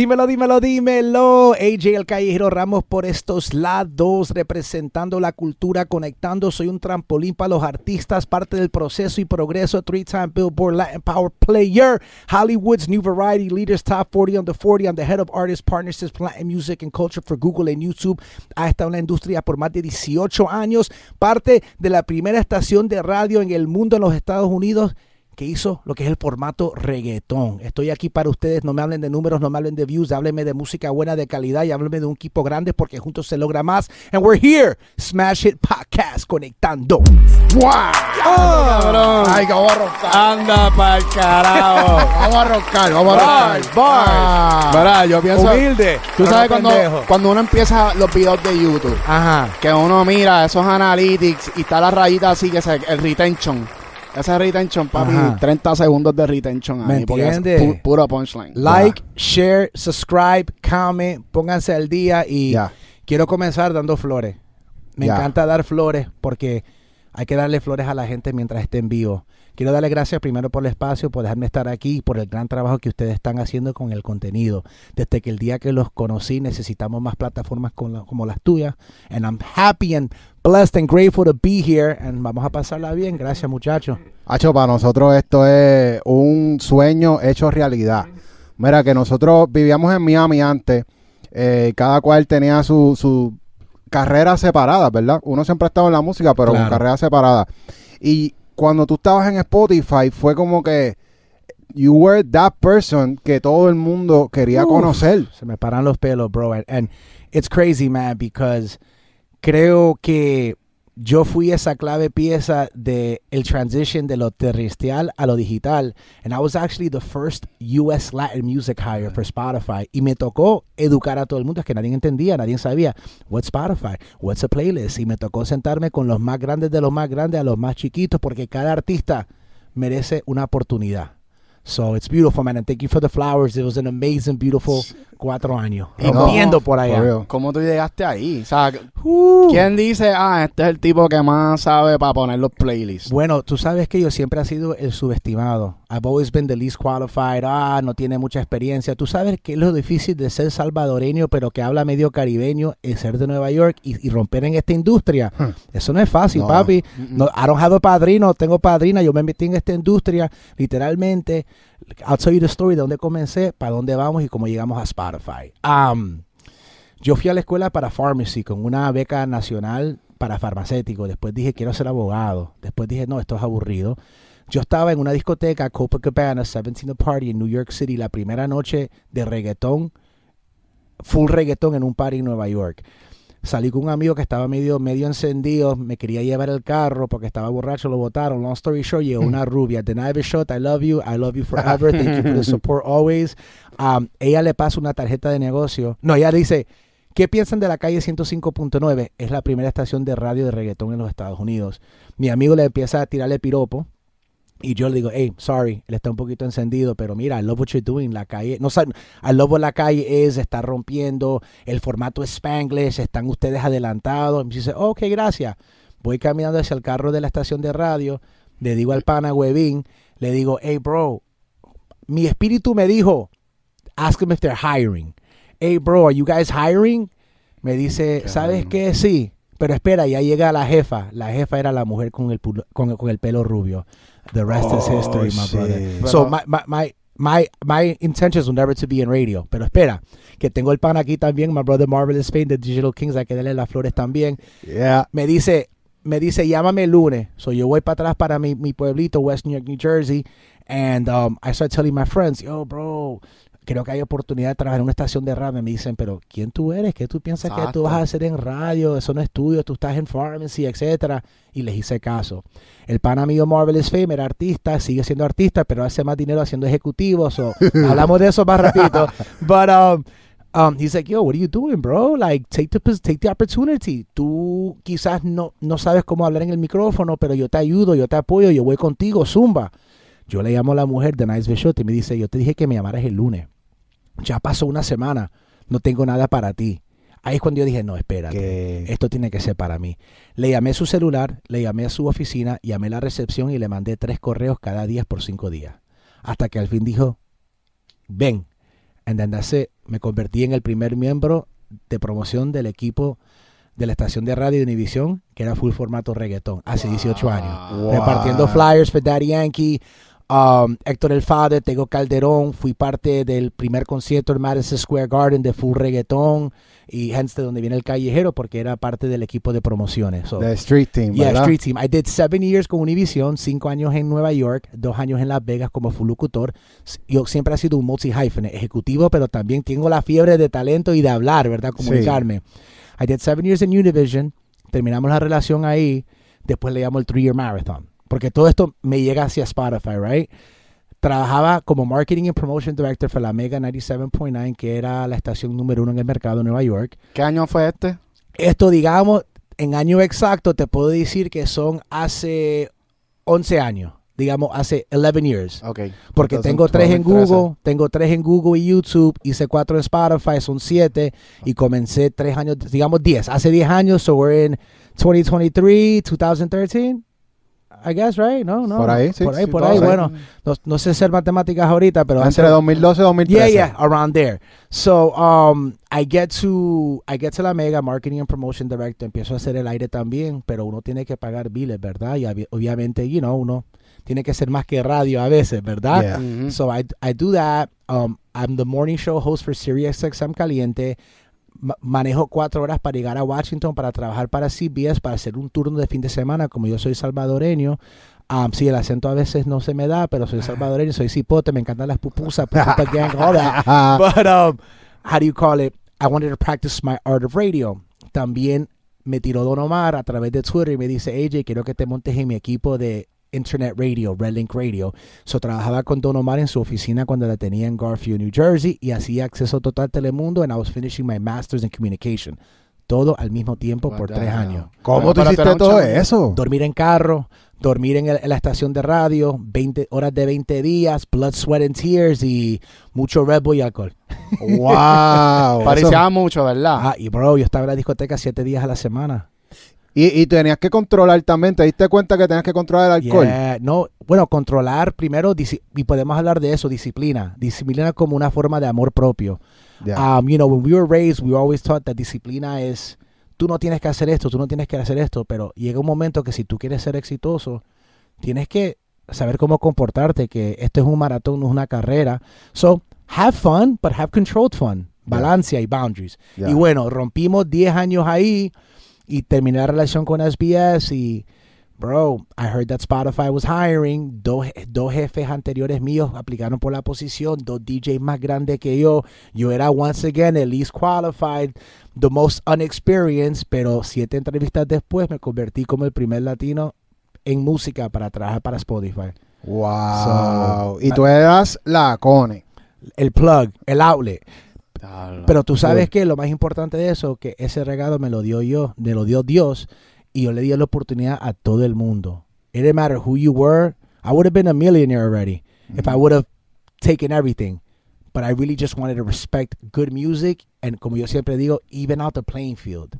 Dímelo, dímelo, dímelo. AJ El Callejero Ramos por estos lados, representando la cultura, conectando. Soy un trampolín para los artistas, parte del proceso y progreso. Three-time Billboard Latin Power Player. Hollywood's New Variety Leaders Top 40 on the 40. I'm the head of artist partnerships, Latin music and culture for Google and YouTube. Ha estado en industria por más de 18 años. Parte de la primera estación de radio en el mundo en los Estados Unidos que hizo lo que es el formato reggaetón. Estoy aquí para ustedes, no me hablen de números, no me hablen de views, háblenme de música buena, de calidad y háblenme de un equipo grande porque juntos se logra más. And we're here, Smash It Podcast, conectando. ¡Wow! cabrón. Ay, que vamos a roncar. Anda pa'l carajo. Vamos a roncar, vamos a roncar. bars. Ah. Verá, yo pienso. Humilde. Tú sabes no cuando, cuando uno empieza los videos de YouTube, Ajá. que uno mira esos analytics y está la rayita así, que se, el retention. Ese retention, papi, Ajá. 30 segundos de retention ¿Me ahí. porque es entiendes? pu- puro punchline. Like, share, subscribe, comment, pónganse al día y quiero comenzar dando flores. Me encanta dar flores porque hay que darle flores a la gente mientras esté en vivo. Quiero darle gracias primero por el espacio, por dejarme estar aquí y por el gran trabajo que ustedes están haciendo con el contenido. Desde que el día que los conocí necesitamos más plataformas la- como las tuyas. And I'm happy and blessed and grateful to be here. And vamos a pasarla bien. Gracias muchachos. Hacho, para nosotros esto es un sueño hecho realidad. Mira, que nosotros vivíamos en Miami antes. eh, cada cual tenía su, su carrera separada, ¿verdad? Uno siempre ha estado en la música, pero Claro. con carrera separada. Y cuando tú estabas en Spotify, fue como que you were that person que todo el mundo quería Uf. conocer. Se me paran los pelos, bro. And, and it's crazy, man, because creo que yo fui esa clave pieza de el transition de lo terrestrial a lo digital. And I was actually the first US Latin music hire for Spotify. Y me tocó educar a todo el mundo. Es que nadie entendía, nadie sabía. What's Spotify? What's a playlist? Y me tocó sentarme con los más grandes de los más grandes a los más chiquitos porque cada artista merece una oportunidad. So it's beautiful, man. And thank you for the flowers. It was an amazing, beautiful cuatro años. Y no, Rompiendo por For allá. real. ¿Cómo tú llegaste ahí? O sea, Uh. ¿quién dice, ah, este es el tipo que más sabe para poner los playlists? Bueno, tú sabes que yo siempre he sido el subestimado. I've always been the least qualified. Ah, no tiene mucha experiencia. Tú sabes que es lo difícil de ser salvadoreño, pero que habla medio caribeño, y ser de Nueva York y, y romper en esta industria. Hmm. Eso no es fácil, No. papi. No, I don't have a padrino, tengo padrina. Yo me metí en esta industria, literalmente. I'll tell you the story de dónde comencé, para dónde vamos y cómo llegamos a Spotify. Um, yo fui a la escuela para pharmacy con una beca nacional para farmacéutico. Después dije, quiero ser abogado. Después dije, no, esto es aburrido. Yo estaba en una discoteca, Copacabana, 17 Party en New York City, la primera noche de reggaetón, full reggaetón en un party en Nueva York. Salí con un amigo que estaba medio, medio encendido, me quería llevar el carro porque estaba borracho, lo botaron. Long story short, llegó una rubia. Deny a shot, I love you, I love you forever, thank you for the support always. Um, ella le pasa una tarjeta de negocio. No, ella dice, ¿qué piensan de la calle 105.9? Es la primera estación de radio de reggaetón en los Estados Unidos. Mi amigo le empieza a tirarle piropo. Y yo le digo, hey, sorry, él está un poquito encendido, pero mira, I love what you're doing. La calle, no sé, I love what la calle es, está rompiendo, el formato es Spanglish, están ustedes adelantados. Y me dice, ok, gracias. Voy caminando hacia el carro de la estación de radio, le digo al pana Webin, le digo, hey, bro, mi espíritu me dijo, ask them if they're hiring. Hey, bro, are you guys hiring? Me dice, ¿sabes qué? Sí. Pero espera, ya llega la jefa. La jefa era la mujer con el, con, con el pelo rubio. The rest is Oh, history, my shit. brother. So my, my, my, my, my intentions were never to be in radio. Pero espera, que tengo el pan aquí también, my brother Marvelous Spain, the Digital Kings, hay que darle las flores también. Yeah. Me dice, me dice, llámame el lunes. So yo voy para atrás para mi, mi pueblito, West New York, New Jersey. And um, I start telling my friends, yo, bro, creo que hay oportunidad de trabajar en una estación de radio. Me dicen, pero ¿quién tú eres? ¿Qué tú piensas que tú vas a hacer en radio? Eso no es tuyo, tú estás en pharmacy, etcétera. Y les hice caso. El pana mío Marvelous Fame era artista, sigue siendo artista, pero hace más dinero haciendo ejecutivo. So, hablamos de eso más ratito. But um, um, he's like, yo, what are you doing, bro? Like, take the, take the opportunity. Tú quizás no, no sabes cómo hablar en el micrófono, pero yo te ayudo, yo te apoyo, yo voy contigo, zumba. Yo le llamo a la mujer de Nice Bishop y me dice, yo te dije que me llamaras el lunes. Ya pasó una semana, no tengo nada para ti. Ahí es cuando yo dije, no, espérate, esto tiene que ser para mí. Le llamé a su celular, le llamé a su oficina, llamé a la recepción y le mandé tres correos cada día por cinco días. Hasta que al fin dijo, ven. And then that's it. me convertí en el primer miembro de promoción del equipo de la estación de radio de Univisión, que era full formato reggaetón, hace 18 años. Wow. Repartiendo flyers for Daddy Yankee, um, Héctor El Father, Tego Calderón, fui parte del primer concierto en Madison Square Garden de full reggaetón, y hence de donde viene el callejero, porque era parte del equipo de promociones. So, The Street Team, Yeah, ¿verdad? Street Team. I did seven years con Univision, cinco años en Nueva York, dos años en Las Vegas como full locutor. Yo siempre he sido un multi-hyphen, ejecutivo, pero también tengo la fiebre de talento y de hablar, ¿verdad? Comunicarme. I did seven years in Univision, terminamos la relación ahí, después le llamo el three-year marathon. Porque todo esto me llega hacia Spotify, right? Trabajaba como Marketing and Promotion Director para la Mega 97.9, que era la estación número uno en el mercado de Nueva York. ¿Qué año fue este? Esto, digamos, en año exacto, te puedo decir que son hace 11 años. Digamos, hace 11 years. Ok. Porque Entonces, tengo tres en 2013. Google, tengo tres en Google y YouTube, hice cuatro en Spotify, son siete, y comencé tres años, digamos 10, hace 10 años, so we're in 2023, 2013, I guess, right? No, no. Por ahí, sí, Por ahí, sí, por ahí, ahí. bueno, no, no sé hacer matemáticas ahorita, pero Entre 2012 y 2013. Yeah, yeah, around there. So, um, I get to, I get to la Mega Marketing and Promotion Director. Empiezo a hacer el aire también, pero uno tiene que pagar biles, ¿verdad? Y obvi- obviamente, you know, uno tiene que ser más que radio a veces, ¿verdad? Yeah. Ujú. So I, I do that. Um, I'm the morning show host for Sirius XM Caliente. Ma- manejo cuatro horas para llegar a Washington para trabajar para CBS, para hacer un turno de fin de semana, como yo soy salvadoreño. Um, sí, el acento a veces no se me da, pero soy salvadoreño, soy cipote, me encantan las pupusas, pupusa gang, all that. But um, how do you call it? I wanted to practice my art of radio. También me tiró Don Omar a través de Twitter y me dice, AJ, quiero que te montes en mi equipo de Internet Radio, Red Link Radio. So trabajaba con Don Omar en su oficina cuando la tenía en Garfield, New Jersey, y hacía acceso total a Telemundo, and I was finishing my master's in communication. Todo al mismo tiempo por tres años. ¿Cómo tú hiciste todo eso? Dormir en carro, dormir en, el- en la estación de radio, 20 horas de 20 días, blood, sweat and tears y mucho Red Bull y alcohol. wow. Parecía mucho, ¿verdad? Ah, y bro, yo estaba en la discoteca siete días a la semana. Y, y tenías que controlar también, ¿te diste cuenta que tenías que controlar el alcohol? Yeah, no, bueno, controlar primero, y podemos hablar de eso, disciplina. Disciplina como una forma de amor propio. Um, you know, when we were raised, we were always taught that disciplina es, tú no tienes que hacer esto, tú no tienes que hacer esto, pero llega un momento que si tú quieres ser exitoso, tienes que saber cómo comportarte, que esto es un maratón, no es una carrera. So, have fun, but have controlled fun. Balancia y boundaries. Y bueno, rompimos 10 años ahí y terminé la relación con SBS y, bro, I heard that Spotify was hiring. Dos, dos jefes anteriores míos aplicaron por la posición, dos DJs más grandes que yo. Yo era once again the least qualified, the most unexperienced, pero siete entrevistas después me convertí como el primer latino en música para trabajar para Spotify. Wow. So- y tú eras la Cone. El plug, el outlet. Pero tú sabes que lo más importante de eso, que ese regalo me lo dio yo, me lo dio Dios, y yo le di la oportunidad a todo el mundo. It didn't matter who you were. I would have been a millionaire already if I would have taken everything. But I really just wanted to respect good music and, como yo siempre digo, even out the playing field.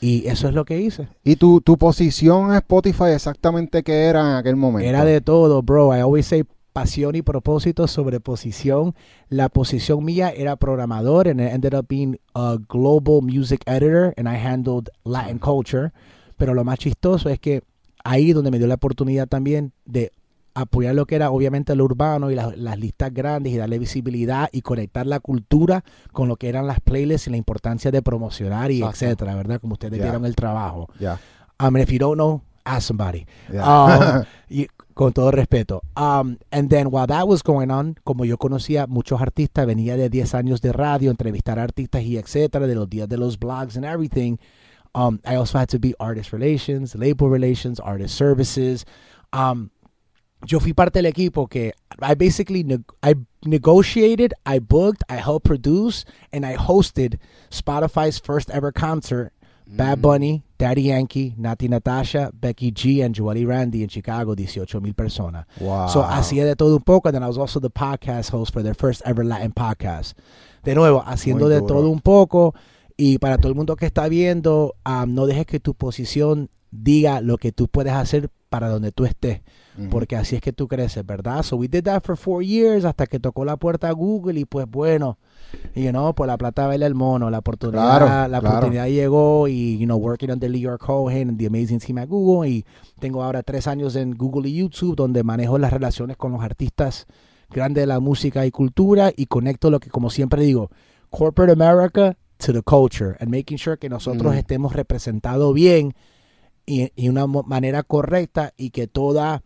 Y eso es lo que hice. ¿Y tu, tu posición en Spotify exactamente qué era en aquel momento? Era de todo, bro. I always say pasión y propósito sobre posición. La posición mía era programador and I ended up being a global music editor and I handled Latin culture. Pero lo más chistoso es que ahí donde me dio la oportunidad también de apoyar lo que era obviamente lo urbano y las, las listas grandes y darle visibilidad y conectar la cultura con lo que eran las playlists y la importancia de promocionar y Exacto. etcétera, ¿verdad? Como ustedes Ya. vieron el trabajo. Ya. I mean, if you don't know, ask somebody. ya. Um, con todo respeto. Um, and then while that was going on, como yo conocía muchos artistas, venía de 10 años de radio, entrevistar artistas y etcétera, de los días de los blogs and everything. Um, I also had to be artist relations, label relations, artist services. Um, yo fui parte del equipo que I basically neg- I negotiated, I booked, I helped produce, and I hosted Spotify's first ever concert. Bad Bunny, Daddy Yankee, Nati Natasha, Becky G, and Joelle Randy in Chicago, 18 mil personas. Wow. So hacía de todo un poco, and then I was also the podcast host for their first ever Latin podcast. De nuevo, haciendo de todo un poco. Y para todo el mundo que está viendo, um, no dejes que tu posición diga lo que tú puedes hacer para donde tú estés. Porque así es que tú creces, ¿verdad? So we did that for four years hasta que tocó la puerta a Google y pues bueno, you know, pues la plata baila el mono, la oportunidad, Claro, la claro. oportunidad llegó y, you know, working under Lee York Cohen and the amazing team at Google y tengo ahora tres años en Google y YouTube donde manejo las relaciones con los artistas grandes de la música y cultura y conecto lo que, como siempre digo, corporate America to the culture and making sure que nosotros estemos representados bien y, y una manera correcta y que todos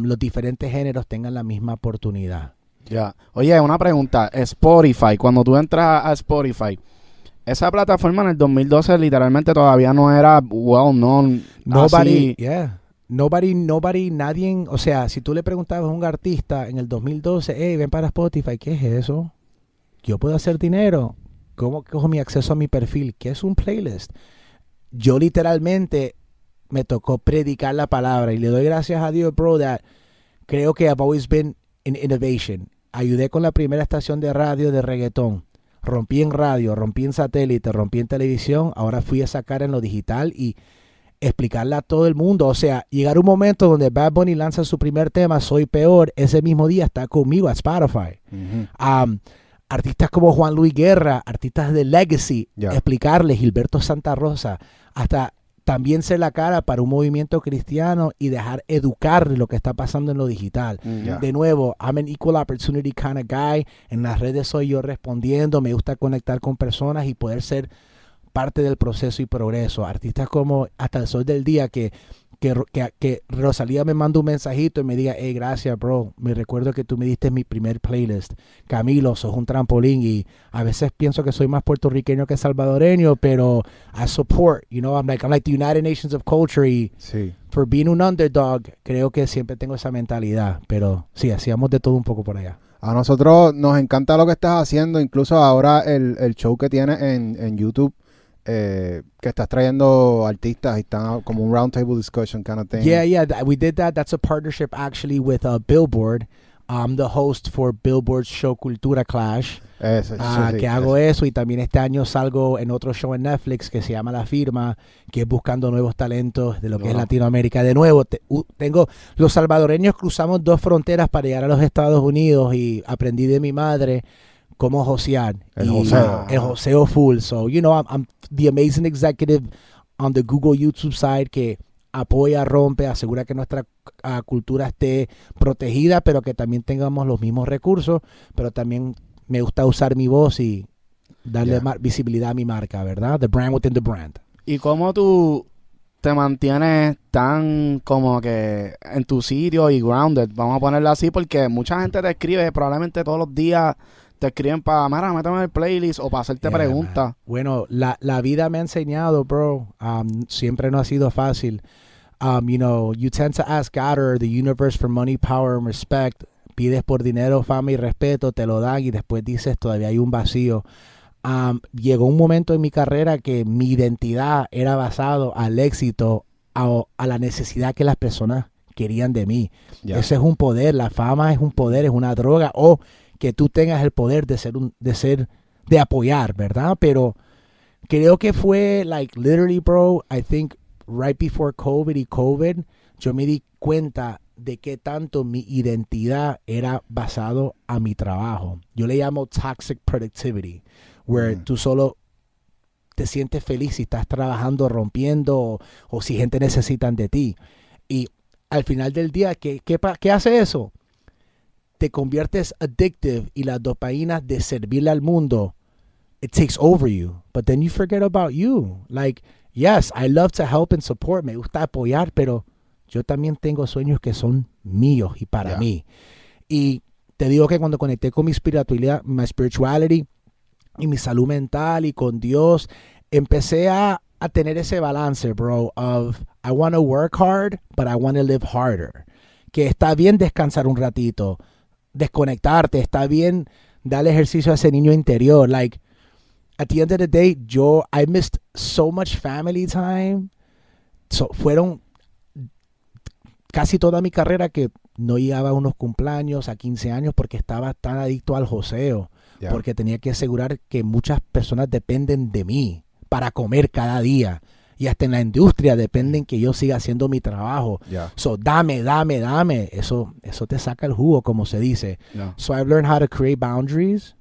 los diferentes géneros tengan la misma oportunidad. Ya. Oye, una pregunta. Spotify, cuando tú entras a Spotify, esa plataforma en el 2012 literalmente todavía no era well known. Nobody, así. yeah. Nobody, nobody, nadie, o sea, si tú le preguntabas a un artista en el 2012, hey, ven para Spotify, ¿qué es eso? Yo puedo hacer dinero. ¿Cómo cojo mi acceso a mi perfil? ¿Qué es un playlist? Yo literalmente me tocó predicar la palabra y le doy gracias a Dios, bro, that creo que I've always been in innovation. Ayudé con la primera estación de radio de reggaetón. Rompí en radio, rompí en satélite, rompí en televisión. Ahora fui a sacar en lo digital y explicarle a todo el mundo. O sea, llegar un momento donde Bad Bunny lanza su primer tema, Soy Peor, ese mismo día está conmigo a Spotify. Um, artistas como Juan Luis Guerra, artistas de Legacy, explicarles, Gilberto Santa Rosa, hasta también ser la cara para un movimiento cristiano y dejar educar lo que está pasando en lo digital. Mm. De nuevo, I'm an equal opportunity kind of guy. En las redes soy yo respondiendo, me gusta conectar con personas y poder ser parte del proceso y progreso. Artistas como Hasta el Sol del Día que, que, Ro- que, que Rosalía me manda un mensajito y me diga, hey, gracias, bro. Me recuerdo que tú me diste mi primer playlist. Camilo, sos un trampolín y a veces pienso que soy más puertorriqueño que salvadoreño, pero I support, you know, I'm like, I'm like the United Nations of Culture y Sí. for being un underdog, creo que siempre tengo esa mentalidad. Pero sí, hacíamos de todo un poco por allá. A nosotros nos encanta lo que estás haciendo, incluso ahora el, el show que tienes en, en YouTube, eh, que estás trayendo artistas y están como un roundtable discussion kind of thing. Yeah, yeah, that, we did that. That's a partnership actually with uh, Billboard. I'm the host for Billboard's show Cultura Clash, Eso, ah, sí, que eso. hago eso y también este año salgo en otro show en Netflix que se llama La Firma, que es buscando nuevos talentos de lo que es Wow. Latinoamérica. De nuevo, te- u- tengo los salvadoreños cruzamos dos fronteras para llegar a los Estados Unidos y aprendí de mi madre cómo josear. El y joseo. El joseo full. So, you know, I'm, I'm the amazing executive on the Google YouTube side que apoya, rompe, asegura que nuestra ah, cultura esté protegida, pero que también tengamos los mismos recursos, pero también me gusta usar mi voz y darle Yeah. visibilidad a mi marca, ¿verdad? The brand within the brand. ¿Y cómo tú te mantienes tan como que en tu sitio y grounded? Vamos a ponerlo así porque mucha gente te escribe, probablemente todos los días te escriben para, mira, méteme en el playlist o para hacerte Yeah, preguntas. man. Bueno, la, la vida me ha enseñado, bro. Um, siempre no ha sido fácil. Um, you know, you tend to ask God or the universe for money, power, and respect. Pides por dinero, fama y respeto, te lo dan y después dices todavía hay un vacío. Um, llegó un momento en mi carrera que mi identidad era basado al éxito, a, a la necesidad que las personas querían de mí. Ese es un poder, la fama es un poder, es una droga, o que tú tengas el poder de ser un, de ser, de apoyar, ¿verdad? Pero creo que fue, like, literally, bro, I think right before COVID y COVID, yo me di cuenta de qué tanto mi identidad era basado a mi trabajo. Yo le llamo toxic productivity, where Mm. tú solo te sientes feliz si estás trabajando, rompiendo, o, o si gente necesitan de ti. Y al final del día, ¿qué, qué, qué hace eso? Te conviertes addictive y las dopaminas de servirle al mundo, it takes over you. But then you forget about you. Like, yes, I love to help and support, me gusta apoyar, pero yo también tengo sueños que son míos y para Ya. mí. Y te digo que cuando conecté con mi espiritualidad, mi spirituality y mi salud mental y con Dios, empecé a, a tener ese balance, bro, of I want to work hard, but I want to live harder. Que está bien descansar un ratito, desconectarte, está bien darle ejercicio a ese niño interior. Like, at the end of the day, yo, I missed so much family time. So, fueron casi toda mi carrera que no llegaba a unos cumpleaños, a 15 años, porque estaba tan adicto al joseo porque tenía que asegurar que muchas personas dependen de mí para comer cada día. Y hasta en la industria dependen que yo siga haciendo mi trabajo. So, dame, dame, dame. Eso, eso te saca el jugo, como se dice. Yeah. So I've learned how to create boundaries,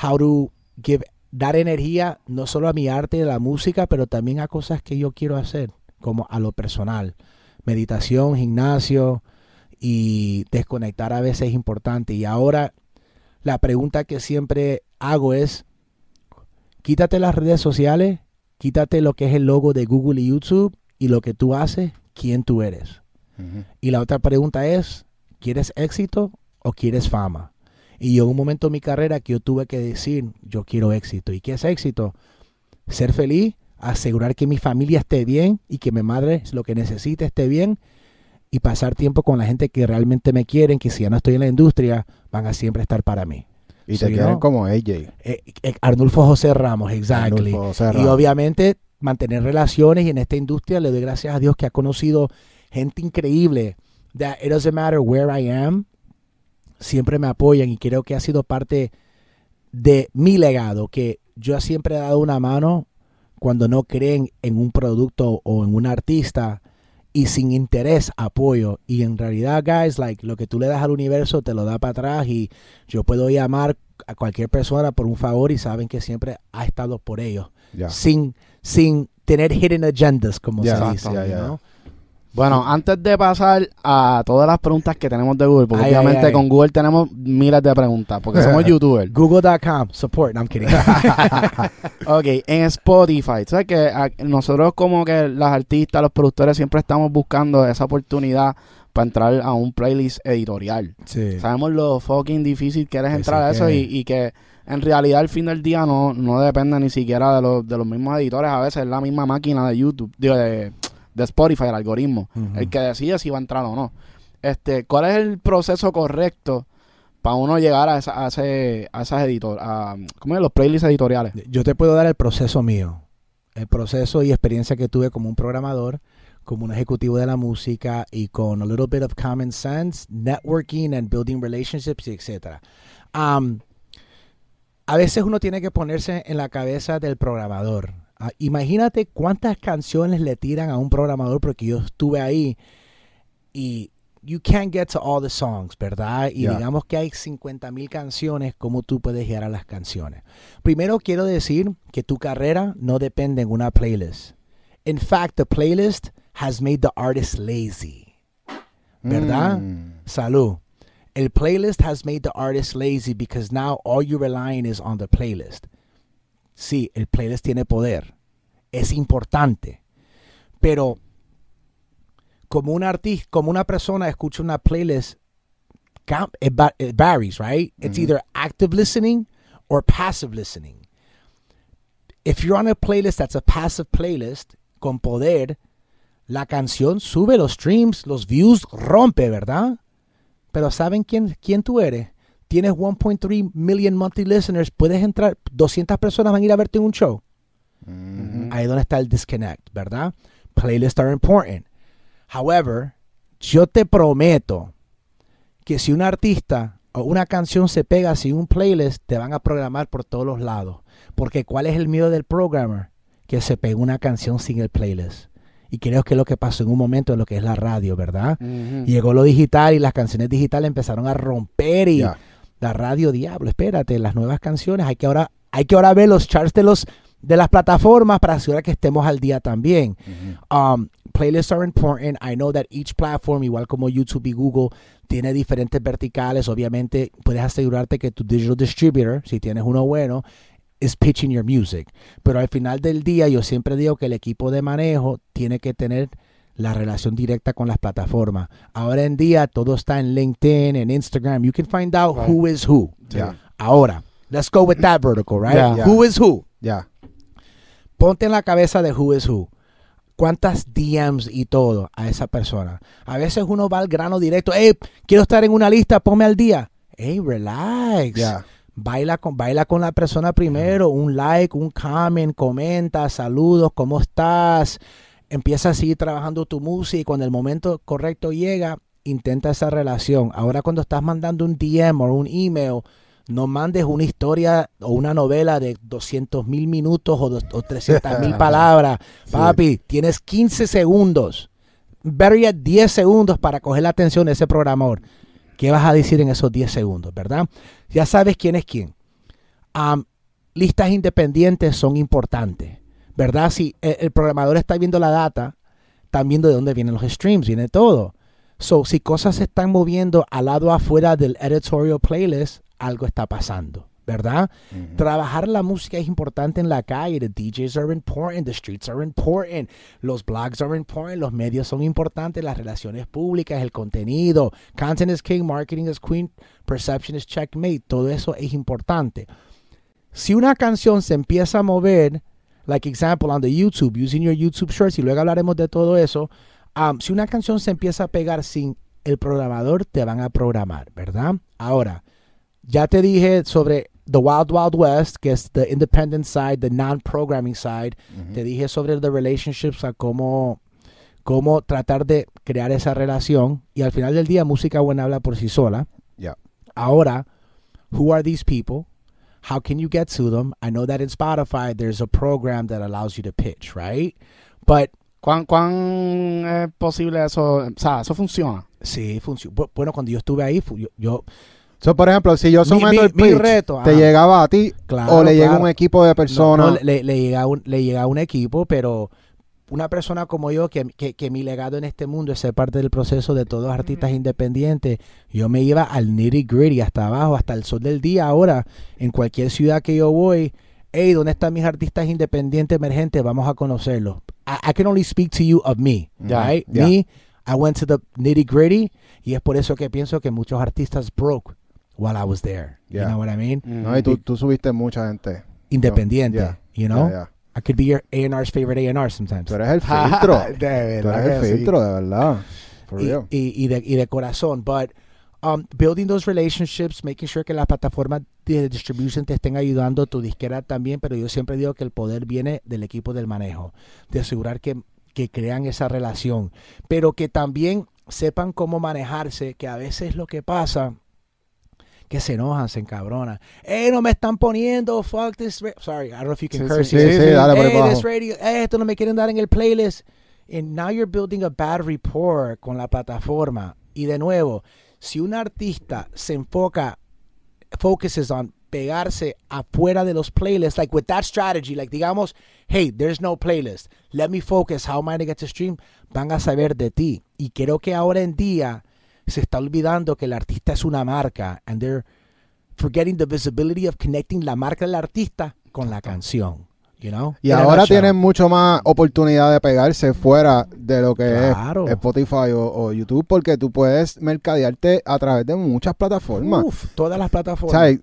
how to give, dar energía no solo a mi arte y a la música, pero también a cosas que yo quiero hacer, como a lo personal. Meditación, gimnasio y desconectar a veces es importante. Y ahora la pregunta que siempre hago es, quítate las redes sociales, quítate lo que es el logo de Google y YouTube y lo que tú haces, quién tú eres. Y la otra pregunta es, ¿quieres éxito o quieres fama? Y yo en un momento en mi carrera que yo tuve que decir, yo quiero éxito. ¿Y qué es éxito? Ser feliz, asegurar que mi familia esté bien y que mi madre lo que necesite esté bien y pasar tiempo con la gente que realmente me quieren, que si ya no estoy en la industria, van a siempre estar para mí. Y te quieren know, como AJ. eh, eh, Arnulfo José Ramos, José Y obviamente mantener relaciones y en esta industria le doy gracias a Dios que ha conocido gente increíble. That it doesn't matter where I am, siempre me apoyan y creo que ha sido parte de mi legado, que yo siempre he dado una mano cuando no creen en un producto o en un artista y sin interés apoyo. Y en realidad, guys, like lo que tú le das al universo te lo da para atrás y yo puedo llamar a cualquier persona por un favor y saben que siempre ha estado por ellos sin, sin tener hidden agendas, como se dice. you know? Bueno, antes de pasar a todas las preguntas que tenemos de Google, porque Ay, obviamente ay, ay. con Google tenemos miles de preguntas, porque somos youtubers. Google.com, support, no, I'm kidding. Ok, en Spotify, ¿sabes que a- nosotros como que las artistas, los productores siempre estamos buscando esa oportunidad para entrar a un playlist editorial? sí. Sabemos lo fucking difícil que es entrar a eso que- y, y que en realidad al fin del día no, no depende ni siquiera de los, de los mismos editores, a veces es la misma máquina de YouTube, digo, de, de Spotify, el algoritmo, el que decide si va a entrar o no. Este, ¿Cuál es el proceso correcto para uno llegar a, esa, a, ese, a esas editores, a, ¿cómo es? Los playlists editoriales? Yo te puedo dar el proceso mío, el proceso y experiencia que tuve como un programador, como un ejecutivo de la música y con a little bit of common sense, networking and building relationships, etc. Um, a veces uno tiene que ponerse en la cabeza del programador. Ah, imagínate cuántas canciones le tiran a un programador porque yo estuve ahí y you can't get to all the songs, ¿verdad? Y Yeah. digamos que hay 50 mil canciones, ¿cómo tú puedes llegar a las canciones? Primero quiero decir que tu carrera no depende en una playlist. In fact, the playlist has made the artist lazy. ¿Verdad? Mm. Salud. El playlist has made the artist lazy because now all you're relying is on the playlist. Sí, el playlist tiene poder. Es importante. Pero como un artista, como una persona escucha una playlist, it, it varies, right? It's either active listening or passive listening. If you're on a playlist that's a passive playlist con poder, la canción sube los streams, los views, rompe, ¿verdad? Pero ¿saben quién, quién tú eres? Tienes 1.3 million monthly listeners, puedes entrar, 200 personas van a ir a verte en un show. Ahí es donde está el disconnect, ¿verdad? Playlists are important. However, yo te prometo que si un artista o una canción se pega sin un playlist, te van a programar por todos los lados. Porque ¿cuál es el miedo del programmer? Que se pegue una canción sin el playlist. Y creo que es lo que pasó en un momento en lo que es la radio, ¿verdad? Llegó lo digital y las canciones digitales empezaron a romper y la radio, diablo, espérate, las nuevas canciones, hay que ahora, hay que ahora ver los charts de los de las plataformas para asegurar que estemos al día también. Um, playlists are important. I know that each platform, igual como YouTube y Google, tiene diferentes verticales. Obviamente, puedes asegurarte que tu digital distributor, si tienes uno bueno, is pitching your music. Pero al final del día, yo siempre digo que el equipo de manejo tiene que tener la relación directa con las plataformas. Ahora en día, todo está en LinkedIn, en Instagram. You can find out Right. who is who. Ahora, let's go with that vertical, right? Yeah. Who is who? Ya. Ponte en la cabeza de who is who. ¿Cuántas DMs y todo a esa persona? A veces uno va al grano directo. Hey, quiero estar en una lista, ponme al día. Hey, relax. Baila con, baila con la persona primero. Un like, un comment, comenta, saludos, ¿cómo estás? Empieza a seguir trabajando tu música y cuando el momento correcto llega, intenta esa relación. Ahora cuando estás mandando un DM o un email, No mandes una historia o una novela de 200 mil minutos o, dos- o 300 mil palabras. Papi, tienes 15 segundos. Yet, 10 segundos para coger la atención de ese programador. ¿Qué vas a decir en esos 10 segundos, verdad? Ya sabes quién es quién. Listas independientes son importantes, ¿verdad? Si el, el programador está viendo la data, están viendo de dónde vienen los streams, viene todo. So, si cosas se están moviendo al lado afuera del editorial playlist, algo está pasando, ¿verdad? Trabajar la música es importante en la calle. The DJs are important, the streets are important, los blogs are important, los medios son importantes, las relaciones públicas, el contenido. Content is king, marketing is queen, perception is checkmate. Todo eso es importante. Si una canción se empieza a mover, like example on the YouTube, using your YouTube shorts, y luego hablaremos de todo eso. um, si una canción se empieza a pegar sin el programador, te van a programar, ¿verdad? Ahora, ya te dije sobre The Wild Wild West, que es the independent side, the non-programming side. Ujú. Te dije sobre the relationships, a cómo, cómo tratar de crear esa relación. Y al final del día, música buena habla por sí sola. Ya. Ahora, who are these people? How can you get to them? I know that in Spotify, there's a program that allows you to pitch, right? But ¿Cuán, ¿Cuán es posible eso? O sea, eso funciona. sí, funciona. Bueno, cuando yo estuve ahí, yo, yo So, por ejemplo, si yo Mi- someto mi- el mi pitch, reto, te ajá. llegaba a ti claro, o le llega claro. un equipo de No, personas. no, le, le llega un, le llega un equipo, pero una persona como yo, que, que, que mi legado en este mundo es ser parte del proceso de todos los artistas independientes, yo me iba al nitty gritty, hasta abajo, hasta el sol del día. Ahora, en cualquier ciudad que yo voy, hey, ¿dónde están mis artistas independientes emergentes? Vamos a conocerlos. I, I can only speak to you of me, Ya, right? ya. Me, I went to the nitty gritty, y es por eso que pienso que muchos artistas broke while I was there. You know what I mean? No, y tú, tú subiste mucha gente. Independiente, you know? I could be your A&R's favorite A&R sometimes. Tú eres el filtro. de Tú verdad eres el sí. filtro, de verdad. For y, real. y, y de, y de corazón. But um, building those relationships, making sure que las plataformas de distribution te estén ayudando, tu disquera también, pero yo siempre digo que el poder viene del equipo del manejo, de asegurar que, que crean esa relación, pero que también sepan cómo manejarse, que a veces lo que pasa que se enojan, se encabronan. ¡Eh, no me están poniendo! ¡Fuck this! ra-" Sorry, I don't know if you can Sí, curse Sí, sí, dale por hey, this radio, eh, esto no me quieren dar en el playlist. And now you're building a bad rapport con la plataforma. Y de nuevo, si un artista se enfoca, focuses on pegarse afuera de los playlists, like with that strategy, like digamos, hey, there's no playlist, let me focus, how am I going to get to stream? Van a saber de ti. Y creo que ahora en día se está olvidando que el artista es una marca, and they're forgetting the visibility of connecting la marca del artista con la canción. You know? Y ahora tienen mucho más oportunidad de pegarse fuera de lo que Claro. es Spotify o, o YouTube, porque tú puedes mercadearte a través de muchas plataformas. Uf, todas las O plataformas. sea,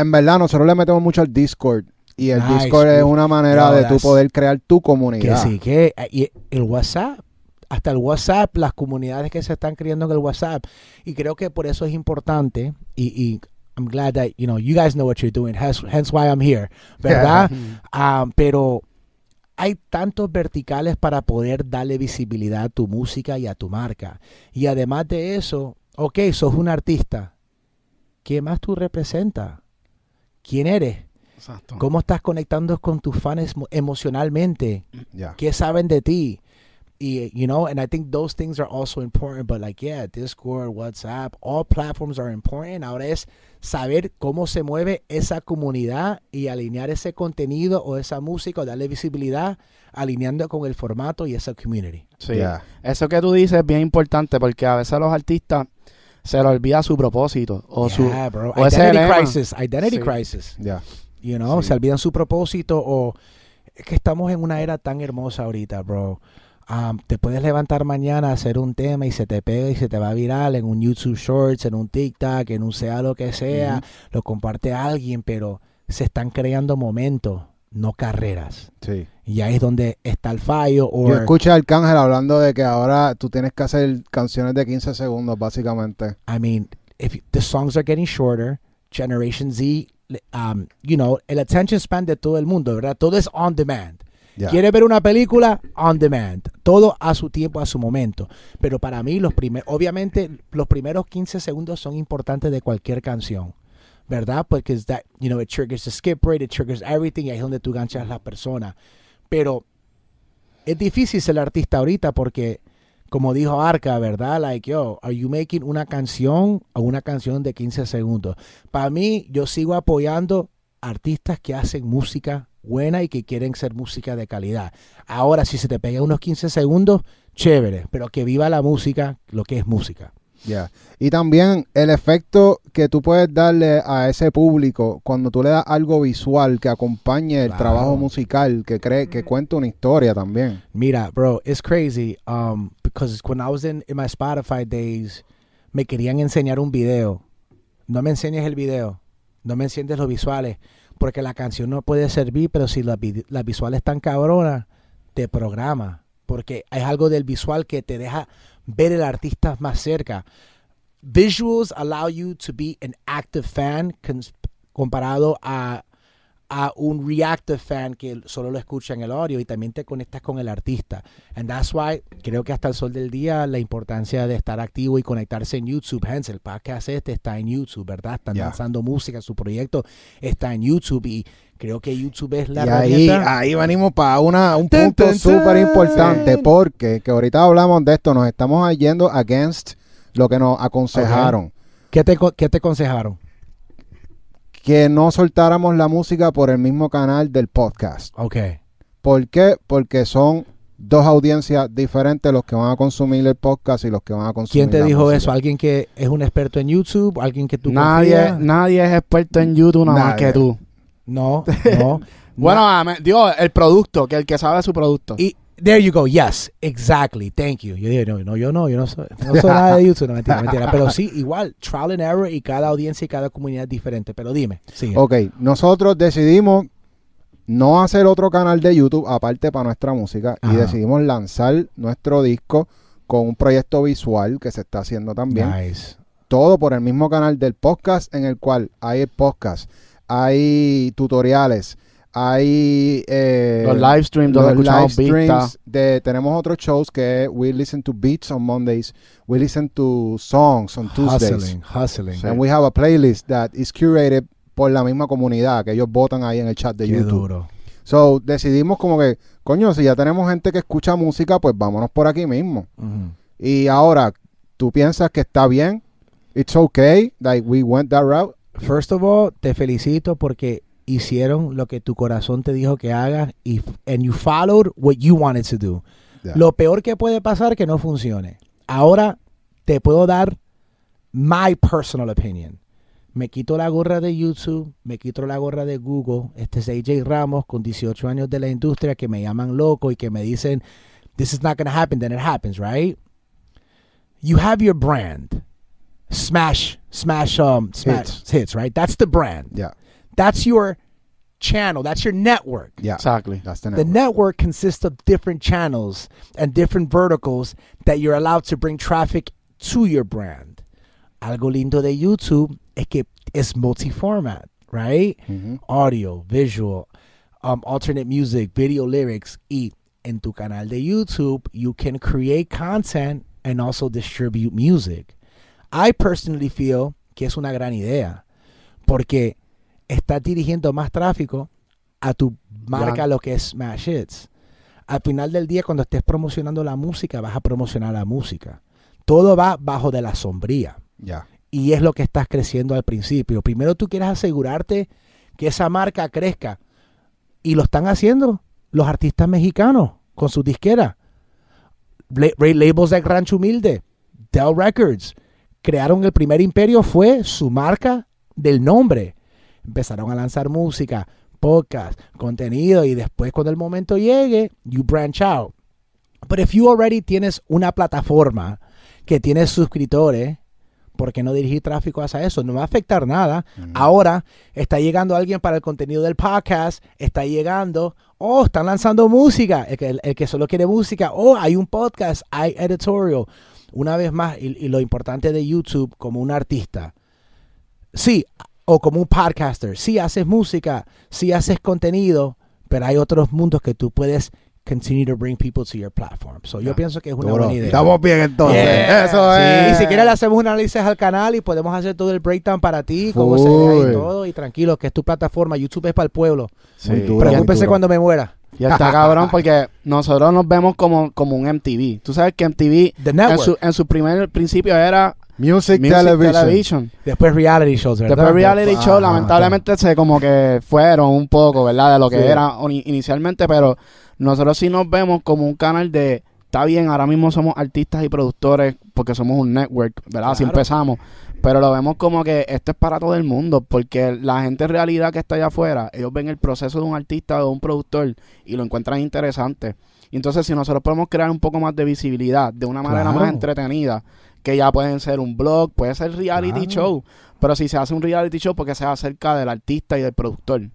en verdad, nosotros le metemos mucho al Discord. Y el Nice, Discord es una manera de tú poder crear tu que comunidad. sí, que eh, y el WhatsApp, hasta el WhatsApp, las comunidades que se están creando en el WhatsApp. Y creo que por eso es importante y, y I'm glad that, you know, you guys know what you're doing, hence, why I'm here, ¿verdad? Ah, pero hay tantos verticales para poder darle visibilidad a tu música y a tu marca. Y además de eso, ok, sos un artista. ¿Qué más tú representas? ¿Quién eres? Exacto. ¿Cómo estás conectando con tus fans emo- emocionalmente? Ya. ¿Qué saben de ti? Y, you know, and I think those things are also important, but like, yeah, Discord, WhatsApp, all platforms are important. Ahora es saber cómo se mueve esa comunidad y alinear ese contenido o esa música o darle visibilidad alineando con el formato y esa community. Sí. Ya. Eso que tú dices es bien importante porque a veces a los artistas se les olvida su propósito o su Yeah, bro. o Identity crisis, identity Sí. crisis. Ya. You know, Sí. se olvidan su propósito o es que estamos en una era tan hermosa ahorita, bro. Um, te puedes levantar mañana a hacer un tema y se te pega y se te va viral en un YouTube Shorts, en un TikTok, en un sea lo que sea, lo comparte alguien, pero se están creando momentos, no carreras. Sí. Y ahí es donde está el fallo. Yo or- escuché a Arcángel hablando de que ahora tú tienes que hacer canciones de 15 segundos, básicamente. I mean, if the songs are getting shorter, Generation Z, um, you know, el attention span de todo el mundo, ¿verdad? Todo es on demand. Ya. ¿Quieres ver una película? On demand. Todo a su tiempo, a su momento. Pero para mí, los primeros, obviamente, los primeros 15 segundos son importantes de cualquier canción. ¿verdad? Porque that, you know, it triggers the skip rate, it triggers everything, y ahí es donde tú ganchas a la persona. Pero es difícil ser artista ahorita porque, como dijo Arca, ¿verdad? Like, yo, are you making una canción o una canción de 15 segundos? Para mí, yo sigo apoyando artistas que hacen música buena y que quieren ser música de calidad. Ahora, si se te pega unos 15 segundos, chévere, pero que viva la música, lo que es música. Ya. Y también el efecto que tú puedes darle a ese público cuando tú le das algo visual que acompañe el trabajo musical, que cree, que cuente una historia también. Mira, bro, it's crazy. Um, because when I was in, in my Spotify days, me querían enseñar un video. No me enseñes el video. No me enseñes los visuales. Porque la canción no puede servir, pero si las las visuales están cabronas, te programa. Porque es algo del visual que te deja ver el artista más cerca. Visuals allow you to be an active fan comparado a a un reactive fan que solo lo escucha en el audio y también te conectas con el artista. And that's why creo que hasta el sol del día la importancia de estar activo y conectarse en YouTube. Hence, el podcast este está en YouTube, ¿verdad? Están lanzando música, su proyecto está en YouTube y creo que YouTube es la y ahí, herramienta. ahí venimos para una, un punto súper importante porque que ahorita hablamos de esto, nos estamos yendo against lo que nos aconsejaron. ¿Qué, te, ¿Qué te aconsejaron? Que no soltáramos la música por el mismo canal del podcast. Ok. ¿Por qué? Porque son dos audiencias diferentes los que van a consumir el podcast y los que van a consumir ¿Quién te la dijo música. eso? ¿Alguien que es un experto en YouTube? ¿Alguien que tú Nadie, confías? nadie es experto en YouTube nada más que tú. No, no. Bueno, me- digo, el producto, que el que sabe su producto. Y there you go, yes, exactly, thank you. Yo digo, no, no, yo no, yo no soy, no soy nada de YouTube, no mentira, mentira. Pero sí, igual, trial and error y cada audiencia y cada comunidad es diferente. Pero dime, sigue. Ok, nosotros decidimos no hacer otro canal de YouTube aparte para nuestra música y decidimos lanzar nuestro disco con un proyecto visual que se está haciendo también. Nice. Todo por el mismo canal del podcast en el cual hay el podcast, hay tutoriales, hay eh, los live streams donde los live streams de tenemos otros shows que we listen to beats on Mondays, we listen to songs on Tuesdays. Hustling, hustling. And we have a playlist that is curated por la misma comunidad que ellos votan ahí en el chat de Qué YouTube. duro. So, decidimos como que, coño, si ya tenemos gente que escucha música, pues vámonos por aquí mismo. Y ahora, ¿tú piensas que está bien? It's okay that we went that route. First of all, te felicito porque hicieron lo que tu corazón te dijo que hagas y and you followed what you wanted to do. Yeah. Lo peor que puede pasar que no funcione. Ahora te puedo dar my personal opinion. Me quito la gorra de YouTube, me quito la gorra de Google. Este es AJ Ramos con 18 años de la industria que me llaman loco y que me dicen, this is not going to happen, then it happens, right? You have your brand. Smash, smash, um, smash hits, right? That's the brand. Yeah, That's your channel. That's your network. yeah. Exactly. That's the network. The network. network consists of different channels and different verticals that you're allowed to bring traffic to your brand. Algo lindo de YouTube es que es multi-format, right? Ujú. Audio, visual, um, alternate music, video lyrics. Y en tu canal de YouTube, you can create content and also distribute music. I personally feel que es una gran idea porque estás dirigiendo más tráfico a tu marca lo que es Smash Hits. Al final del día, cuando estés promocionando la música, vas a promocionar la música. Todo va bajo de la sombría Ya. y es lo que estás creciendo al principio. Primero tú quieres asegurarte que esa marca crezca y lo están haciendo los artistas mexicanos con sus disqueras. La- ra- labels de Rancho Humilde, Dell Records, crearon el primer imperio, fue su marca del nombre. Empezaron a lanzar música, podcast, contenido y después cuando el momento llegue, you branch out. But if you already tienes una plataforma que tiene suscriptores, ¿por qué no dirigir tráfico hacia eso? No va a afectar nada. Ujú. Ahora está llegando alguien para el contenido del podcast, está llegando, oh, están lanzando música, el que, el que solo quiere música, oh, hay un podcast, hay editorial. Una vez más, y, y lo importante de YouTube como un artista, sí, o como un podcaster, sí haces música, sí haces contenido, pero hay otros mundos que tú puedes continue to bring people to your platform. So yo Ya. pienso que es una Duro. buena idea. Estamos bien entonces. Yeah. Eso Sí, es. Y si quieres le hacemos un análisis al canal y podemos hacer todo el breakdown para ti, cómo se ve y todo. Y tranquilo, que es tu plataforma. YouTube es para el pueblo. Muy Sí. duro, Preocúpese cuando me muera. Y está cabrón porque nosotros nos vemos como, como un MTV. Tú sabes que MTV The en su, en su primer principio era Music, Music Television. Television. Después reality shows, ¿verdad? Después reality Ah, show, ah, lamentablemente se como que fueron un poco, ¿verdad? De lo que Sí. era inicialmente, pero nosotros sí nos vemos como un canal de, está bien, ahora mismo somos artistas y productores porque somos un network, ¿verdad? Así Claro. empezamos, pero lo vemos como que esto es para todo el mundo, porque la gente en realidad que está allá afuera, ellos ven el proceso de un artista o de un productor y lo encuentran interesante. Y entonces si nosotros podemos crear un poco más de visibilidad de una manera Claro. más entretenida, que ya pueden ser un blog, puede ser reality show, pero si se hace un reality show porque se hace acerca del artista y del productor.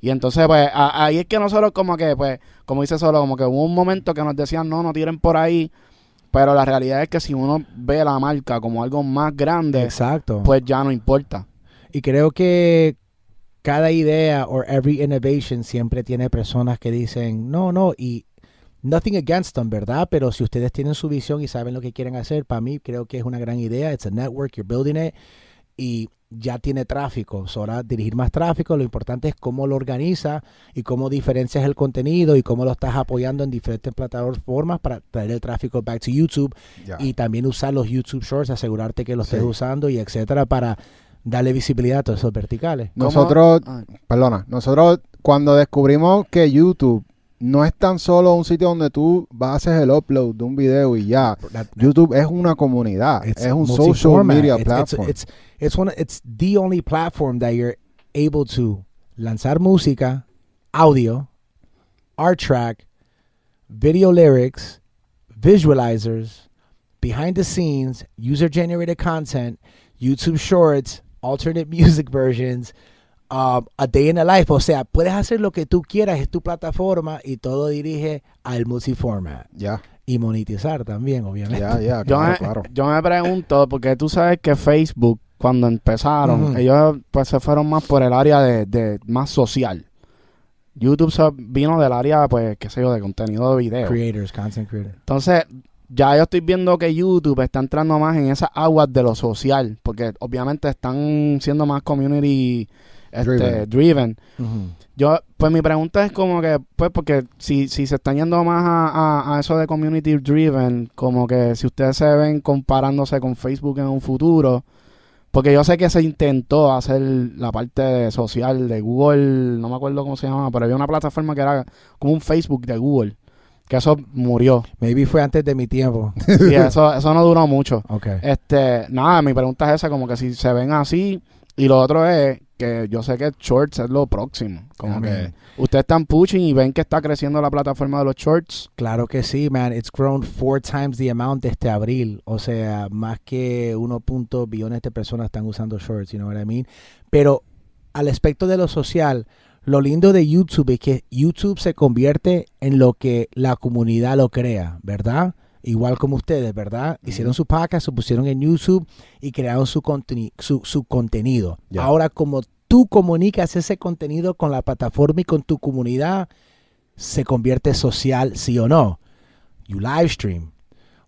Y entonces, pues, a- ahí es que nosotros como que, pues, como dice Solo, como que hubo un momento que nos decían, no, no tiren por ahí. Pero la realidad es que si uno ve la marca como algo más grande, Exacto. pues ya no importa. Y creo que cada idea o every innovation siempre tiene personas que dicen, no, no, y nothing against them, ¿verdad? Pero si ustedes tienen su visión y saben lo que quieren hacer, para mí creo que es una gran idea. It's a network, you're building it, y ya tiene tráfico. So, ahora dirigir más tráfico, lo importante es cómo lo organiza y cómo diferencias el contenido y cómo lo estás apoyando en diferentes plataformas para traer el tráfico back to YouTube y también usar los YouTube Shorts, asegurarte que los Sí. estés usando y etcétera para darle visibilidad a todos esos verticales. ¿Cómo? Nosotros, perdona, nosotros cuando descubrimos que YouTube no es tan solo un sitio donde tú vas a hacer el upload de un video y ya. That- YouTube es una comunidad, es un social media It's- platform. It's, it's one, it's the only platform that you're able to lanzar música, audio, art track, video lyrics, visualizers, behind the scenes, user generated content, YouTube Shorts, alternate music versions, um, a day in the life. O sea, puedes hacer lo que tú quieras, es tu plataforma y todo dirige al multiformat. ya, Y monetizar también, obviamente. ya, ya, yo, claro, yo me pregunto, porque tú sabes que Facebook, cuando empezaron, ellos pues se fueron más por el área de, de más social. YouTube se vino del área, pues, qué sé yo, de contenido de video. Creators, content creators. Entonces, ya yo estoy viendo que YouTube está entrando más en esas aguas de lo social, porque obviamente están siendo más community este, Driven. Yo, pues mi pregunta es como que, pues, porque si, si se están yendo más a, a- a eso de community driven, como que si ustedes se ven comparándose con Facebook en un futuro, porque yo sé que se intentó hacer la parte de social de Google, no me acuerdo cómo se llamaba, pero había una plataforma que era como un Facebook de Google, que eso murió. Maybe fue antes de mi tiempo. Y eso, eso no duró mucho. Ok. Este, nada, mi pregunta es esa, como que si se ven así, y lo otro es que yo sé que shorts es lo próximo. Como Amén. que ustedes están pushing y ven que está creciendo la plataforma de los shorts. Claro que sí, man. It's grown four times the amount este abril. O sea, más que 1. billones de personas están usando shorts, you know what I mean? Pero al aspecto de lo social, lo lindo de YouTube es que YouTube se convierte en lo que la comunidad lo crea, ¿verdad? Igual como ustedes, ¿verdad? Hicieron su podcast, se pusieron en YouTube y crearon su, su, su contenido. Ahora, como tú comunicas ese contenido con la plataforma y con tu comunidad, se convierte social, sí o no. You live stream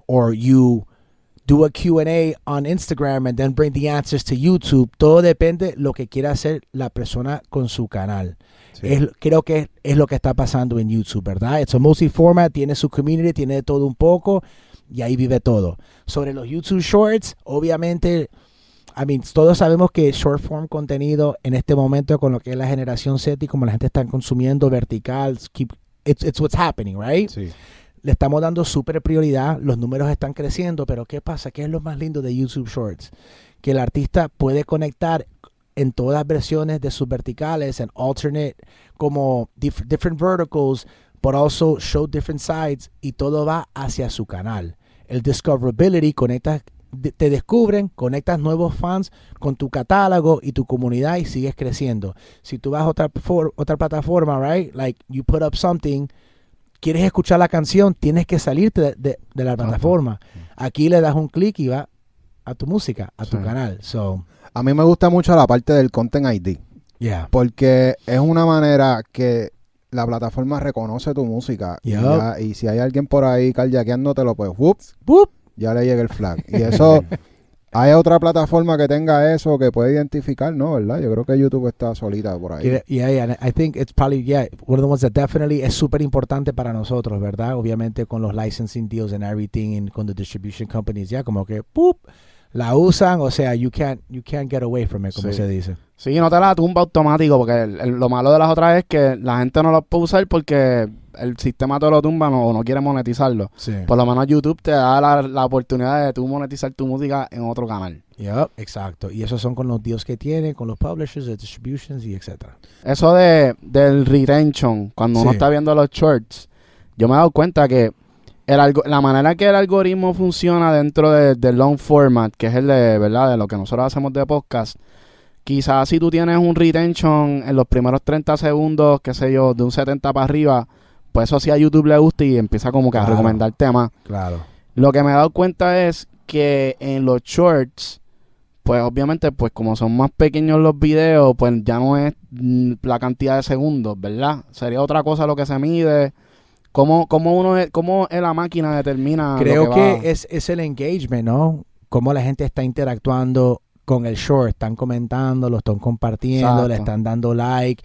or you do a Q&A on Instagram and then bring the answers to YouTube. Todo depende lo que quiera hacer la persona con su canal. Sí. Es, creo que es lo que está pasando en YouTube, ¿verdad? It's a multi-format, tiene su community, tiene de todo un poco y ahí vive todo. Sobre los YouTube Shorts, obviamente, I mean, todos sabemos que short form contenido en este momento con lo que es la generación Z y como la gente está consumiendo vertical, keep, it's, it's what's happening, right? Sí. Le estamos dando súper prioridad, los números están creciendo, pero ¿qué pasa? ¿Qué es lo más lindo de YouTube Shorts? Que el artista puede conectar en todas versiones de sus verticales, en alternate, como dif- different verticals, but also show different sides, y todo va hacia su canal. El discoverability, conectas, de- te descubren, conectas nuevos fans con tu catálogo y tu comunidad y sigues creciendo. Si tú vas a otra plataforma, right? Like you put up something, quieres escuchar la canción, tienes que salirte de, de- de la plataforma. Aquí le das un clic y va a tu música, a tu Sí. canal. So, A mí me gusta mucho la parte del Content ID, yeah. porque es una manera que la plataforma reconoce tu música. Y, Yup. ya- y si hay alguien por ahí carjaqueándotelo, pues whoops, Boop. ya le llega el flag. Y eso, hay otra plataforma que tenga eso que puede identificar, ¿no? ¿Verdad? Yo creo que YouTube está solita por ahí. Yeah, yeah, yeah. and I think it's probably, yeah, one of the ones that definitely es súper importante para nosotros, ¿verdad? Obviamente con los licensing deals and everything, and con the distribution companies, ya como que, ¡pup! La usan, o sea, you can't, you can't get away from it, como Sí. se dice. Sí, no te la tumba automático, porque el- el- lo malo de las otras es que la gente no lo puede usar porque el sistema te lo tumba o no quiere monetizarlo. Sí. Por lo menos YouTube te da la, la oportunidad de tú monetizar tu música en otro canal. Yup, exacto. Y esos son con los deals que tiene, con los publishers, the distributions y etcétera. Eso de del retention, cuando uno está viendo los shorts, yo me he dado cuenta que el algo- la manera que el algoritmo funciona dentro de- del long format, que es el de, ¿verdad? De lo que nosotros hacemos de podcast, quizás si tú tienes un retention en los primeros 30 segundos, qué sé yo, de un 70 para arriba, pues eso sí a YouTube le gusta y empieza como que a recomendar temas. Claro. Lo que me he dado cuenta es que en los shorts, pues obviamente, pues como son más pequeños los videos, pues ya no es mm, la cantidad de segundos, ¿verdad? Sería otra cosa lo que se mide. ¿Cómo, cómo uno es- cómo es la máquina determina lo Creo que, que, va? es, es el engagement, ¿no? Cómo la gente está interactuando con el short, están comentando, lo están compartiendo, le Exacto. están dando like,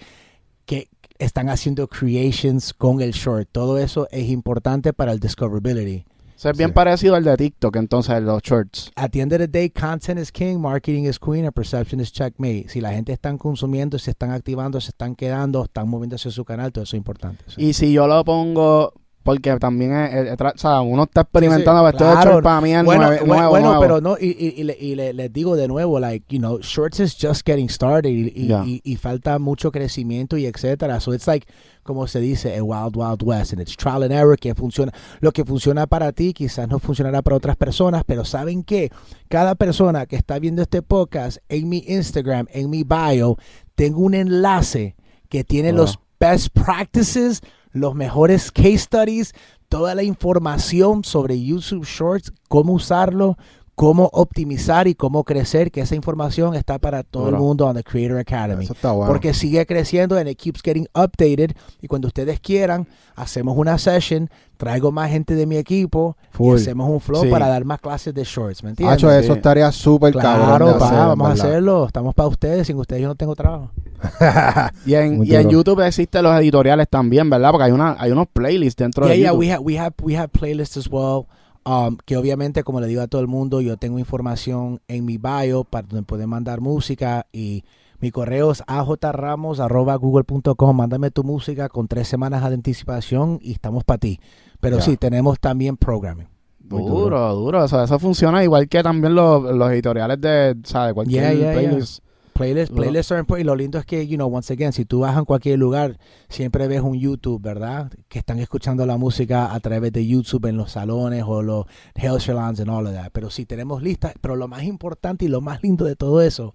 que están haciendo creations con el short. Todo eso es importante para el discoverability. Eso es bien Sí. parecido al de TikTok, entonces, los shorts. At the end of the day, content is king, marketing is queen, and perception is checkmate. Si la gente están consumiendo, se están activando, se están quedando, están moviéndose a su canal, todo eso es importante. sí. Y si yo lo pongo, porque también es, es- o sea, uno está experimentando, Sí, sí, claro. short para mí es bueno, nuevo, bueno, nuevo. pero no, y, y- y le- y le- les digo de nuevo, like, you know, shorts is just getting started y, y- Ya. y- y falta mucho crecimiento y etcétera. So it's like, como se dice, a wild, wild west, and it's trial and error que funciona. Lo que funciona para ti quizás no funcionará para otras personas, pero ¿saben qué? Cada persona que está viendo este podcast, en mi Instagram, en mi bio, tengo un enlace que tiene Wow. los best practices, los mejores case studies, toda la información sobre YouTube Shorts, cómo usarlo, cómo optimizar y cómo crecer, que esa información está para todo el mundo en the Creator Academy. Eso está bueno. Porque sigue creciendo and it keeps getting updated. Y cuando ustedes quieran, hacemos una session, traigo más gente de mi equipo Full. y hacemos un flow Sí. para dar más clases de shorts, ¿me entiendes? Hacho, eso Sí. estaría súper cabrón Claro, de pa, hacer, vamos a hacerlo. Estamos para ustedes. Sin ustedes yo no tengo trabajo. Y en, y en. YouTube existen los editoriales también, ¿verdad? Porque hay una hay unos playlists dentro Yeah, de yeah, YouTube. we have, we have, we have playlists as well. Um, que obviamente, como le digo a todo el mundo, yo tengo información en mi bio para donde pueden mandar música y mi correo es ajramos.google.com. Mándame tu música con tres semanas de anticipación y estamos para ti. Pero sí, tenemos también programming. Duro, duro. Eso, eso funciona igual que también los, los editoriales de, o sea, de cualquier Yeah, yeah, yeah. playlist. Playlists, playlists are important. Y lo lindo es que, you know, once again, si tú vas en cualquier lugar, siempre ves un YouTube, ¿verdad? Que están escuchando la música a través de YouTube en los salones o los hair salons and all of that. Pero sí, tenemos listas. Pero lo más importante y lo más lindo de todo eso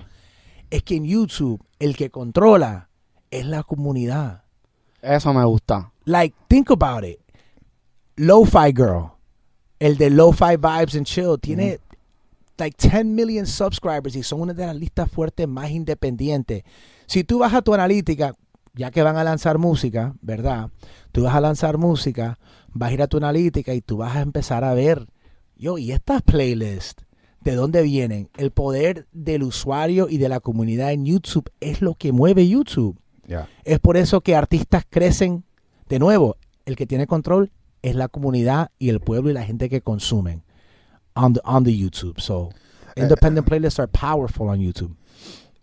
es que en YouTube el que controla es la comunidad. Eso me gusta. Like, think about it. Lo-Fi Girl, el de Lo-Fi Vibes and Chill, tiene like 10 million subscribers y son una de las listas fuertes más independientes. Si tú vas a tu analítica, ya que van a lanzar música, ¿verdad? Tú vas a lanzar música, vas a ir a tu analítica y tú vas a empezar a ver, yo, ¿y estas playlists? ¿De dónde vienen? El poder del usuario y de la comunidad en YouTube es lo que mueve YouTube. Es por eso que artistas crecen. De nuevo, el que tiene control es la comunidad y el pueblo y la gente que consumen on the, on the YouTube. So, independent playlists are powerful on YouTube.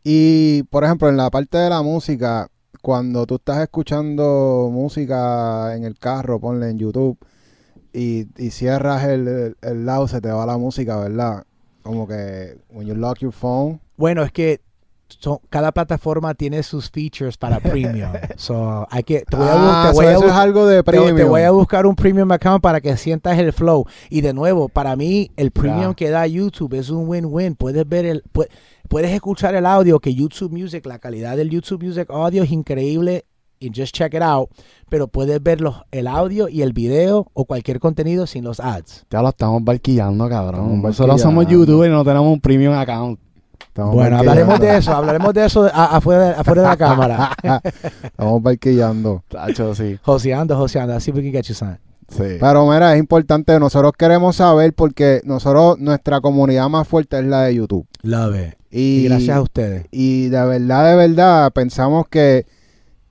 Y, por ejemplo, en la parte de la música, cuando tú estás escuchando música en el carro, ponle en YouTube, y, y cierras el, el, el lado, se te va la música, ¿verdad? Como que, when you lock your phone, Bueno, es que son- cada plataforma tiene sus features para premium. so, hay que, te voy a, ah, te voy so a eso es algo de premium. te voy a buscar un premium account para que sientas el flow. Y de nuevo, para mí, el premium que da YouTube es un win-win. Puedes ver el, pu- puedes escuchar el audio que YouTube Music, la calidad del YouTube Music audio es increíble. Y just check it out. Pero puedes ver los, el audio y el video o cualquier contenido sin los ads. Ya lo estamos barquillando, cabrón. Estamos Nosotros somos youtubers y no tenemos un premium account. Estamos Bueno, hablaremos de eso, hablaremos de eso a- afuera, de- afuera de la cámara. Estamos barquillando. Tacho, sí. joseando, joseando. Así we can get you signed. Sí. Pero mira, es importante, nosotros queremos saber porque nosotros, nuestra comunidad más fuerte es la de YouTube. Love it. Y, Y gracias a ustedes. y de verdad, de verdad, pensamos que,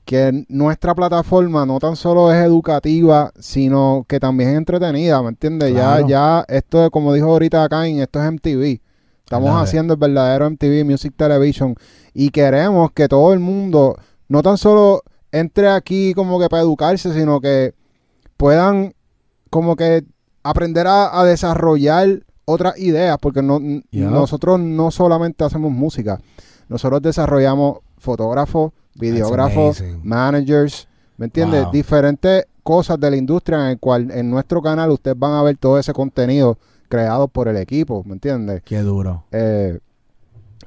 que nuestra plataforma no tan solo es educativa, sino que también es entretenida, ¿me entiendes? Claro. Ya, ya, esto, es, como dijo ahorita Cain, esto es MTV. Estamos haciendo el verdadero MTV Music Television y queremos que todo el mundo no tan solo entre aquí como que para educarse, sino que puedan como que aprender a, a desarrollar otras ideas, porque no, Yeah. nosotros no solamente hacemos música, nosotros desarrollamos fotógrafos, videógrafos, managers, ¿me entiendes? Wow. Diferentes cosas de la industria en el cual en nuestro canal ustedes van a ver todo ese contenido creado por el equipo, ¿me entiendes? Qué duro. Eh,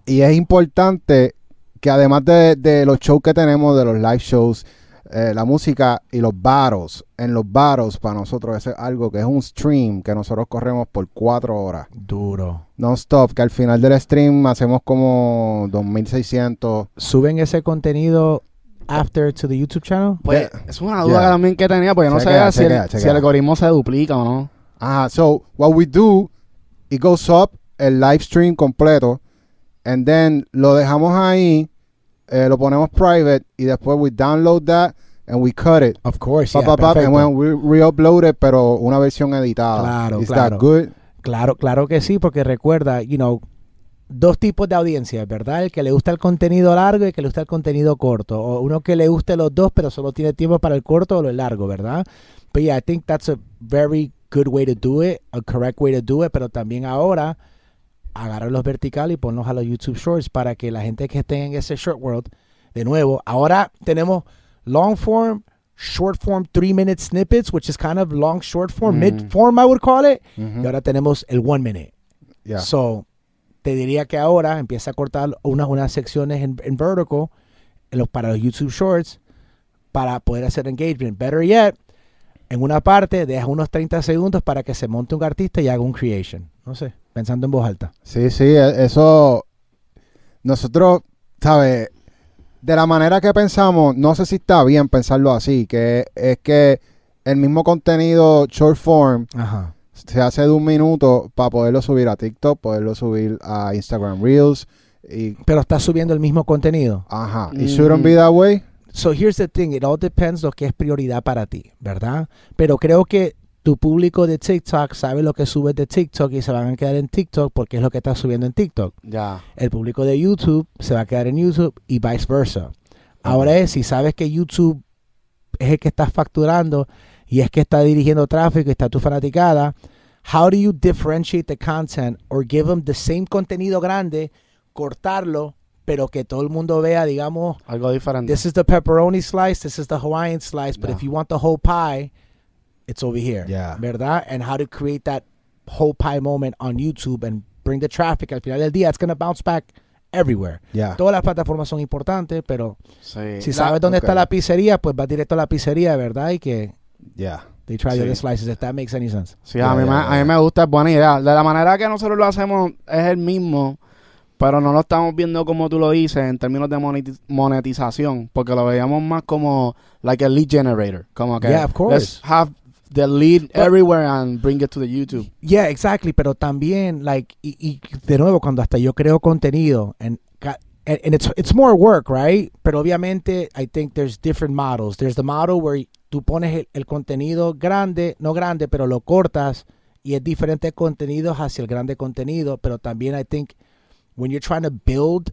y es importante que además de, de los shows que tenemos, de los live shows, eh, la música y los battles, en los battles para nosotros eso es algo que es un stream que nosotros corremos por cuatro horas, Duro. non-stop, que al final del stream hacemos como 2600. ¿Suben ese contenido after to the YouTube channel? Pues, Yeah. es una duda Yeah. también que tenía, porque yo no sabía si, el, si el algoritmo se duplica o no. Ajá, so what we do, it goes up el live stream completo, and then lo dejamos ahí, eh, lo ponemos private, y después we download that and we cut it. Of course, Pa, yeah, and perfecto. when we re-upload it, pero una versión editada. Claro, Is claro. that good? Claro, claro que sí, porque recuerda, you know, dos tipos de audiencias, ¿verdad? El que le gusta el contenido largo y el que le gusta el contenido corto. O uno que le guste los dos, pero solo tiene tiempo para el corto o lo largo, ¿verdad? But yeah, I think that's a very good way to do it, a correct way to do it, pero también ahora agarrar los verticales y ponlos a los YouTube Shorts para que la gente que esté en ese short world, de nuevo, ahora tenemos long form, short form, three minute snippets, which is kind of long short form, Mm. mid form I would call it. Ujú. Y ahora tenemos el one minute. Yeah. So, te diría que ahora empieza a cortar unas, unas secciones en, en vertical en los, para los YouTube Shorts para poder hacer engagement. Better yet, en una parte deja unos 30 segundos para que se monte un artista y haga un creation. No sé, pensando en voz alta. Sí, sí, e- eso. Nosotros, ¿sabes? De la manera que pensamos, no sé si está bien pensarlo así, que es que el mismo contenido short form Ajá. se hace de un minuto para poderlo subir a TikTok, poderlo subir a Instagram Reels y Pero está subiendo el mismo contenido. ajá, y Mm. shouldn't be that way. So here's the thing, it all depends lo que es prioridad para ti, ¿verdad? Pero creo que tu público de TikTok sabe lo que subes de TikTok y se van a quedar en TikTok porque es lo que estás subiendo en TikTok. Ya. el público de YouTube se va a quedar en YouTube y viceversa. Ahora es, si sabes que YouTube es el que estás facturando y es que está dirigiendo tráfico y está tu fanaticada, how do you differentiate the content or give them the same contenido grande, cortarlo, pero que todo el mundo vea, digamos, Algo diferente. this is the pepperoni slice, this is the Hawaiian slice, but Yeah. if you want the whole pie, it's over here. Yeah. ¿Verdad? And how to create that whole pie moment on YouTube and bring the traffic. Al final del día, it's going to bounce back everywhere. Ya. Todas las plataformas son importantes, pero Sí. si sabes dónde ok. está la pizzería, pues vas directo a la pizzería, ¿verdad? Y que Ya. they try the Sí. other slices, if that makes any sense. Sí, a, mí me, a mí me gusta, es buena idea. De la manera que nosotros lo hacemos es el mismo, pero no lo estamos viendo como tú lo dices en términos de moneti- monetización, porque lo veíamos más como like a lead generator, como que Yeah, of course. let's have the lead But- everywhere and bring it to the YouTube. Yeah, exactly, pero también, like, y, y de nuevo, cuando hasta yo creo contenido, and, ca- and, and it's, it's more work, right? Pero obviamente, I think there's different models. There's the model where tú pones el, el contenido grande, no grande, pero lo cortas, y es diferente contenido hacia el grande contenido, pero también I think when you're trying to build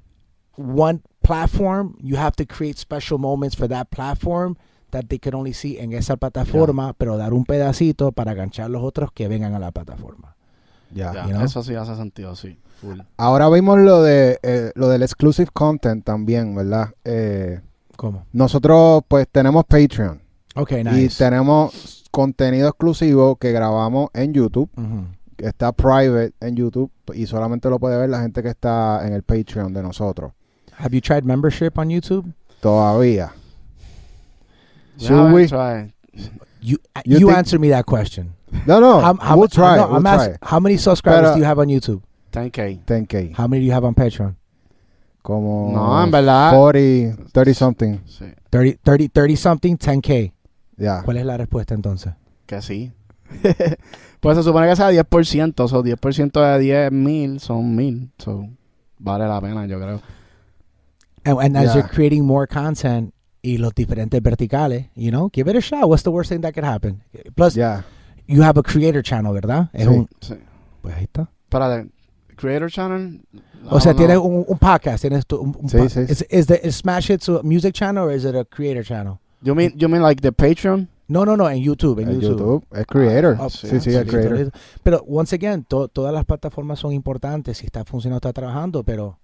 one platform, you have to create special moments for that platform that they can only see en esa plataforma, pero dar un pedacito para ganchar los otros que vengan a la plataforma. Ya. Ya, you know? Eso sí hace sentido, sí. Full. Ahora vimos lo de eh, lo del exclusive content también, ¿verdad? Eh, ¿Cómo? nosotros pues tenemos Patreon Ok, y nice. tenemos contenido exclusivo que grabamos en YouTube, que está private en YouTube y solamente lo puede ver la gente que está en el Patreon de nosotros. Have you tried membership on YouTube? Todavía. Yeah, Should we? try. You You you, think- answer me that question. No, no, How- how we'll try, no, we'll I'm try. asking, how many subscribers Pero- do you have on YouTube? 10K. 10K. How many do you have on Patreon? Como No, en verdad- 40, 30 something. Sí, 30, 30, 30 something, 10K. Ya. ¿Cuál es la respuesta entonces? que sí. pues se supone que sea 10%, o 10% de 10 mil son mil. So, vale la pena, yo creo. And, and as Yeah. you're creating more content y los diferentes verticales, you know, give it a shot. What's the worst thing that could happen? Plus, Ya. you have a creator channel, ¿verdad? Es Sí. un, Sí. pues ahí está. Espérate, Creator Channel. O sea, tienes un, un podcast, tienes tu, un, un Sí, po- sí. Is, is the is Smash Hits a music channel or is it a creator channel? You mean, you mean like the Patreon? No, no, no, en YouTube, en En YouTube. YouTube. Es creator. Oh, sí, sí, sí, es creator. listo. Pero once again, to- todas las plataformas son importantes. Si está funcionando, está trabajando. Pero,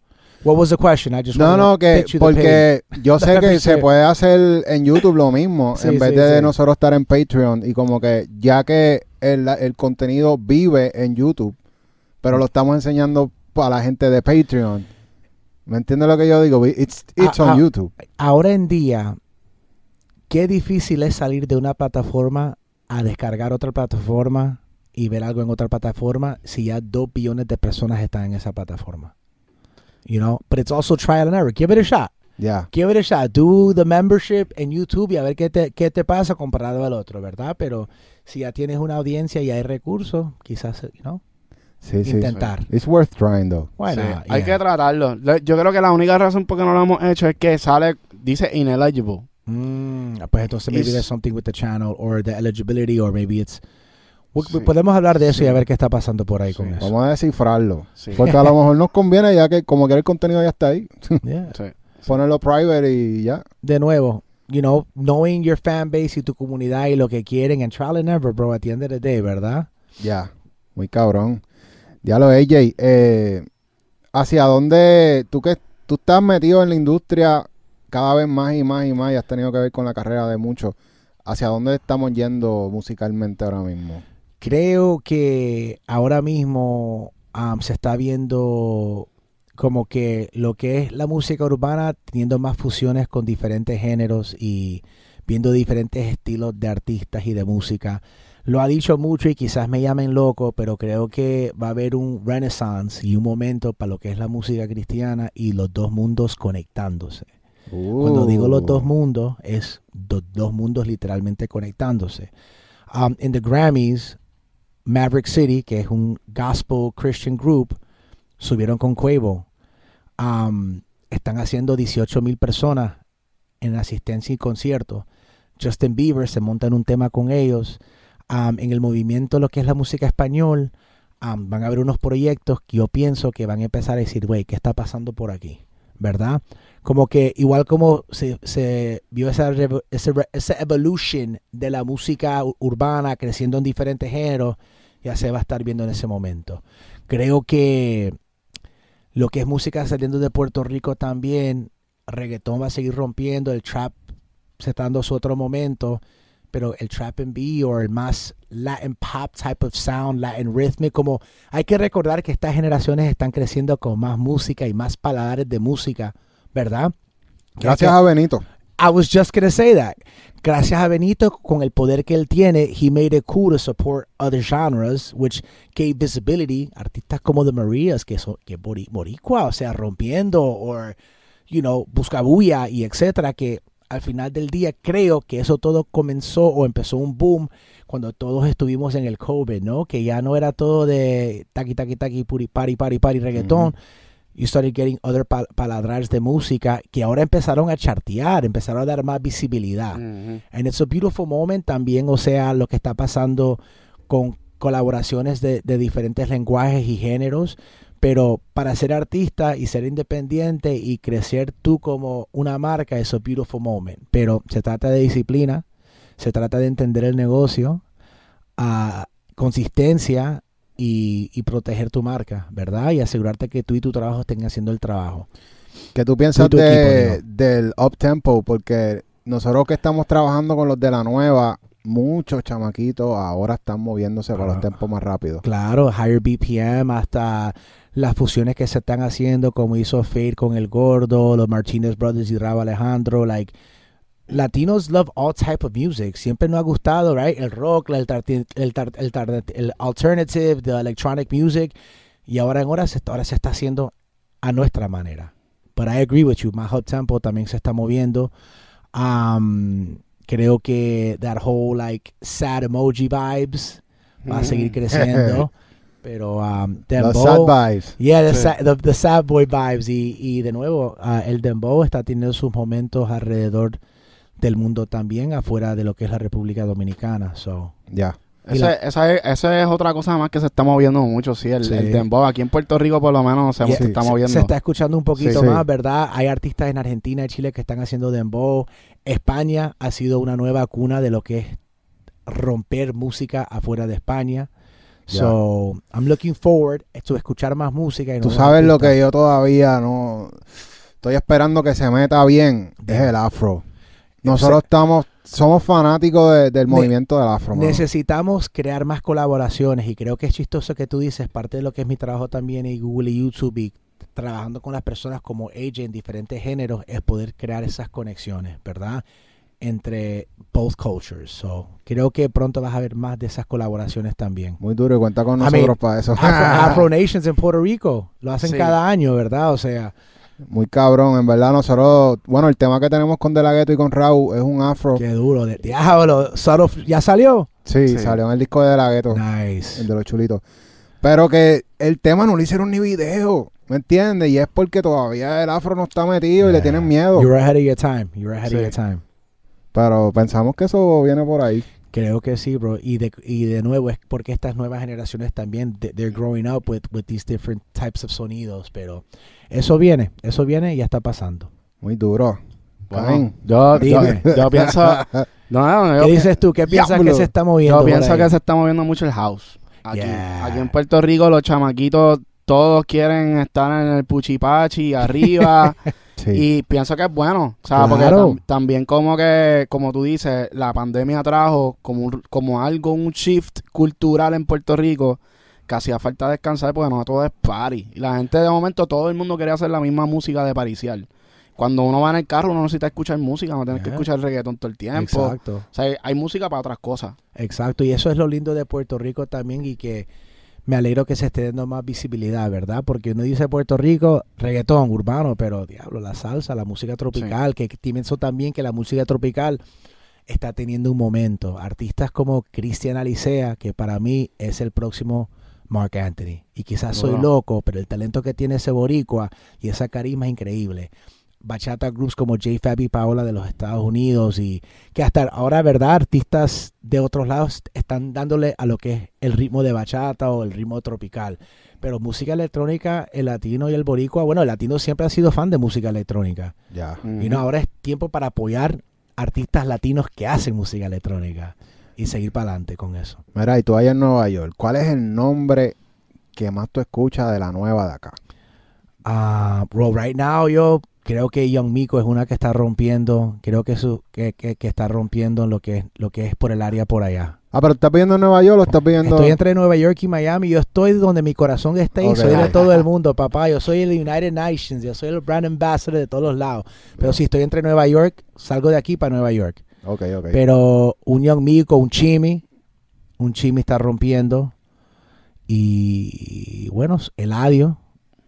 what was the question? I just No, no, que porque yo sé que se puede hacer en YouTube lo mismo Sí, en vez sí, de sí. nosotros estar en Patreon y como que ya que el, el contenido vive en YouTube, pero lo estamos enseñando para la gente de Patreon. ¿Me entiendes lo que yo digo? It's, it's Ah, on ah. YouTube. Ahora en día, qué difícil es salir de una plataforma a descargar otra plataforma y ver algo en otra plataforma si ya dos billones de personas están en esa plataforma. You know, but it's also trial and error. Give it a shot. Ya. Give it a shot. Do the membership en YouTube y a ver qué te, qué te pasa comparado al otro, ¿verdad? Pero si ya tienes una audiencia y hay recursos, quizás, you know, Sí, sí. intentar. It's worth trying though. Not? Hay Yeah. que tratarlo. Yo creo que la única razón por qué no lo hemos hecho es que sale, dice ineligible. Mm, pues entonces maybe there's something with the channel or the eligibility or maybe it's Sí. podemos hablar de eso y a ver qué está pasando por ahí Sí. con eso. Vamos a descifrarlo. Sí. Porque a lo mejor nos conviene ya que como que el contenido ya está ahí. Yeah. Sí. Ponerlo private y ya. De nuevo, you know, knowing your fan base y tu comunidad y lo que quieren and trial and error, bro, at the end of the day, ¿verdad? Ya, muy cabrón. Ya lo AJ, eh, ¿hacia dónde tú que tú estás metido en la industria cada vez más y más y más y has tenido que ver con la carrera de muchos? ¿Hacia dónde estamos yendo musicalmente ahora mismo? Creo que ahora mismo um, se está viendo como que lo que es la música urbana teniendo más fusiones con diferentes géneros y viendo diferentes estilos de artistas y de música. Lo ha dicho mucho y quizás me llamen loco, pero creo que va a haber un renaissance y un momento para lo que es la música cristiana y los dos mundos conectándose. Cuando digo los dos mundos, es do- dos mundos literalmente conectándose. Um, en the Grammys, Maverick City, que es un gospel Christian group, subieron con Quavo. Um, están haciendo 18 mil personas en asistencia y conciertos. Justin Bieber se monta en un tema con ellos. Um, en el movimiento, lo que es la música español, um, van a haber unos proyectos que yo pienso que van a empezar a decir, güey, ¿qué está pasando por aquí? ¿Verdad? Como que igual como se, se vio esa, re- esa evolution de la música urbana creciendo en diferentes géneros, ya se va a estar viendo en ese momento. Creo que lo que es música saliendo de Puerto Rico también, reggaetón va a seguir rompiendo, el trap se está dando su otro momento, pero el trap and B o el más Latin pop type of sound, Latin rhythm, como hay que recordar que estas generaciones están creciendo con más música y más paladares de música, ¿verdad? Gracias a Benito. I was just gonna say that. Gracias a Benito, con el poder que él tiene, he made it cool to support other genres, which gave visibility. Artistas como The Marias, que son que bori- boricua, o sea, rompiendo, or, you know, Buscabulla y etcétera, que al final del día creo que eso todo comenzó o empezó un boom cuando todos estuvimos en el COVID, ¿no? Que ya no era todo de taqui, taqui, taqui, puri, pari, pari, pari, reggaetón. You started getting other pa- paladras de música que ahora empezaron a chartear, empezaron a dar más visibilidad. Ujú. And it's a beautiful moment también, o sea, lo que está pasando con colaboraciones de, de diferentes lenguajes y géneros, pero para ser artista y ser independiente y crecer tú como una marca es a beautiful moment. Pero se trata de disciplina, se trata de entender el negocio, a consistencia y, y proteger tu marca, ¿verdad? Y asegurarte que tú y tu trabajo estén haciendo el trabajo. ¿Qué tú piensas Tú de- equipo, del up-tempo? Porque nosotros que estamos trabajando con los de la nueva, muchos chamaquitos ahora están moviéndose para Ah. los tempos más rápidos. Claro, higher BPM, hasta las fusiones que se están haciendo, como hizo Fade con El Gordo, los Martinez Brothers y Rabo Alejandro, like Latinos love all type of music. Siempre nos ha gustado, right? El rock, el, el, el, el alternative, the electronic music. Y ahora en hora se, ahora se está haciendo a nuestra manera, but I agree with you. My Hot Tempo también se está moviendo. Um, creo que that whole like sad emoji vibes va a seguir Mm. creciendo. Pero um, Los Dembow, sad vibes. Yeah, the, Sí. sa- the, the sad boy vibes. Y, y de nuevo, ah, el Dembow está teniendo sus momentos alrededor del mundo también, afuera de lo que es la República Dominicana. So, Ya. La- esa, es, esa es otra cosa más que se está moviendo mucho, sí, el, Sí. el dembow. Aquí en Puerto Rico por lo menos se, Yeah. se está Sí. moviendo. se está escuchando un poquito Sí. más, ¿verdad? Hay artistas en Argentina y Chile que están haciendo dembow. España ha sido una nueva cuna de lo que es romper música afuera de España. So, I'm looking forward to escuchar más música. Y Tú sabes lo que yo todavía no estoy esperando que se meta bien es el afro. Nosotros estamos somos fanáticos de- del Ne- movimiento del afro. mano. Necesitamos crear más colaboraciones y creo que es chistoso que tú dices, parte de lo que es mi trabajo también en Google y YouTube y trabajando con las personas como ella en diferentes géneros es poder crear esas conexiones, ¿verdad? Entre both cultures. So, creo que pronto vas a ver más de esas colaboraciones también. Muy duro y cuenta con I nosotros mean, para eso. Afro, Afro Nations en Puerto Rico lo hacen Sí. cada año, ¿verdad? O sea, Muy cabrón, en verdad nosotros, bueno, el tema que tenemos con De La Ghetto y con Raúl es un afro. qué duro. De, diablo, ¿ya salió? Sí, Sí. salió en el disco de De La Ghetto, Nice. el de los chulitos. Pero que el tema no le hicieron ni video, ¿me entiendes? Y es porque todavía el afro no está metido y le tienen miedo. You're ahead of your time. You're ahead Sí. of your time. Pero pensamos que eso viene por ahí. Creo que sí, bro. Y de, y de nuevo es porque estas nuevas generaciones también, they- they're growing up with, with these different types of sonidos. Pero eso viene, eso viene y ya está pasando. Muy duro. Bueno, yo, yo, Dime. yo pienso, no, no, yo, ¿Qué dices tú? ¿Qué piensas Diablo. que se está moviendo? yo pienso que se está moviendo mucho el house. Aquí, Yeah. aquí en Puerto Rico los chamaquitos todos quieren estar en el puchipachi arriba Sí. y pienso que es bueno, o sea, porque Claro. tam- también como que, como tú dices, la pandemia trajo como, un- como algo, un shift cultural en Puerto Rico que hacía falta descansar porque no todo es party. Y la gente de momento, todo el mundo quería hacer la misma música de paricial. Cuando uno va en el carro, uno necesita escuchar música, no tienes que escuchar reggaetón todo el tiempo. Exacto. O sea, hay música para otras cosas. Exacto, y eso es lo lindo de Puerto Rico también y que me alegro que se esté dando más visibilidad, ¿verdad? Porque uno dice Puerto Rico, reggaetón urbano, pero diablo, la salsa, la música tropical, que pienso también que la música tropical está teniendo un momento. Artistas como Cristian Alicea, que para mí es el próximo Mark Anthony. Y quizás soy loco, pero el talento que tiene ese boricua y esa carisma es increíble. Bachata groups como J Fab y Paola de los Estados Unidos y que hasta ahora, ¿verdad? Artistas de otros lados están dándole a lo que es el ritmo de bachata o el ritmo tropical. Pero música electrónica, el latino y el boricua, bueno, el latino siempre ha sido fan de música electrónica. Ya. Y no, ahora es tiempo para apoyar artistas latinos que hacen música electrónica y seguir para adelante con eso. Mira, y tú allá en Nueva York, ¿cuál es el nombre que más tú escuchas de la nueva de acá? Ah, bro, right now yo creo que Young Miko es una que está rompiendo, creo que, su, que, que, que está rompiendo lo que, lo que es por el área por allá. Ah, pero ¿estás viendo en Nueva York o estás viendo...? Estoy entre Nueva York y Miami. Yo estoy donde mi corazón está y Ok. soy de todo el mundo, papá. Yo soy el United Nations. Yo soy el brand ambassador de todos los lados. Pero si estoy entre Nueva York, salgo de aquí para Nueva York. Ok, ok. Pero un Young Miko, un Chimi, un Chimi está rompiendo. Y bueno, Eladio.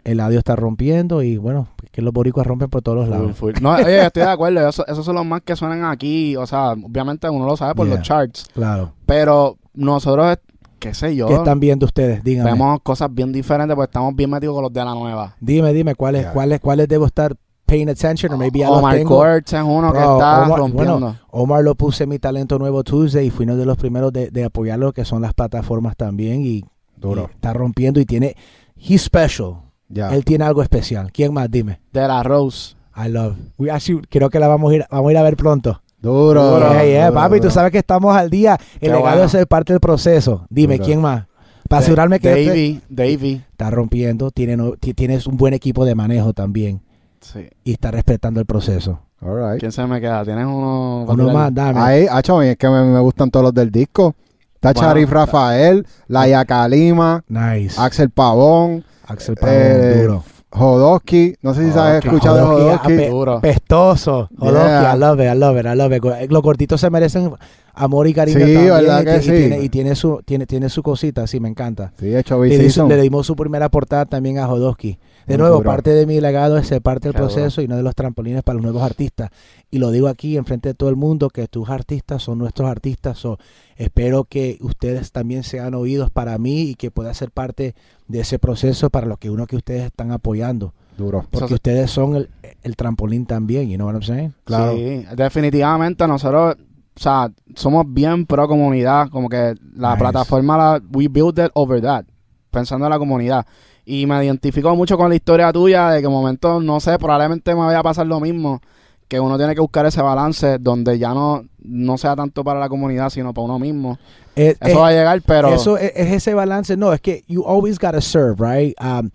Eladio está rompiendo. Y bueno, es que los boricuas rompen por todos los lados. full. No, oye, estoy de acuerdo. Eso- esos son los más que suenan aquí. O sea, obviamente uno lo sabe por Yeah. los charts. Claro. Pero nosotros, qué sé yo, ¿Qué están viendo ustedes? Díganme. vemos cosas bien diferentes porque estamos bien metidos con los de la nueva. Dime, dime, ¿cuáles, Yeah. cuáles, cuáles debo estar paying attention? O maybe ya los Omar tengo. Es uno que está Omar- rompiendo. bueno, Omar lo puse en mi talento nuevo Tuesday y fui uno de los primeros de, de apoyar lo que son las plataformas también y, Duro. y está rompiendo y tiene he's special. Ya. Él tiene algo especial. ¿Quién más? Dime. de la Rose. I love. We actually, creo que la vamos a ir vamos a ir a ver pronto. Duro. Duro. Yeah, yeah, duro, papi, tú duro. sabes que estamos al día. Qué El legado bueno. es ser parte del proceso. Dime, Duro. ¿quién más? Para asegurarme que este Davey, Davey. está rompiendo, tiene, tienes un buen equipo de manejo también Sí. y está respetando el proceso. All right. ¿Quién se me queda? ¿Tienes uno? Uno más, dame. Ahí, acho, es que me, me gustan todos los del disco. Está Bueno, Charif Rafael, Laia Kalima, Nice. Axel Pavón, Axel Pavón, eh, duro. Jodosky. No sé si Jodosky. escuchar de ape- Duro. Pestoso. Jodosky, Yeah. I love it, I love it, I love it. Los cortitos se merecen amor y cariño Sí, también, ¿verdad y, que y sí? tiene, y tiene su tiene tiene su cosita, sí, me encanta. Sí, hecho Le, le dimos su primera portada también a Jodosky. De Muy nuevo, duro. parte de mi legado es ser parte del Qué proceso y no de los trampolines para los nuevos artistas. Y lo digo aquí enfrente de todo el mundo que tus artistas son nuestros artistas. So, espero que ustedes también sean oídos para mí y que pueda ser parte de ese proceso para los que uno que ustedes están apoyando. Duro. Porque Eso- ustedes son el, el trampolín también, you know what I'm saying? Claro. Sí, definitivamente nosotros, o sea, somos bien pro comunidad, como que la Nice. plataforma, la, we build it over that, pensando en la comunidad. Y me identifico mucho con la historia tuya de que en momento, no sé, probablemente me vaya a pasar lo mismo, que uno tiene que buscar ese balance donde ya no, no sea tanto para la comunidad, sino para uno mismo. Eh, Eso eh, va a llegar, pero... Eso es, es ese balance. No, es que you always gotta serve, right? Um,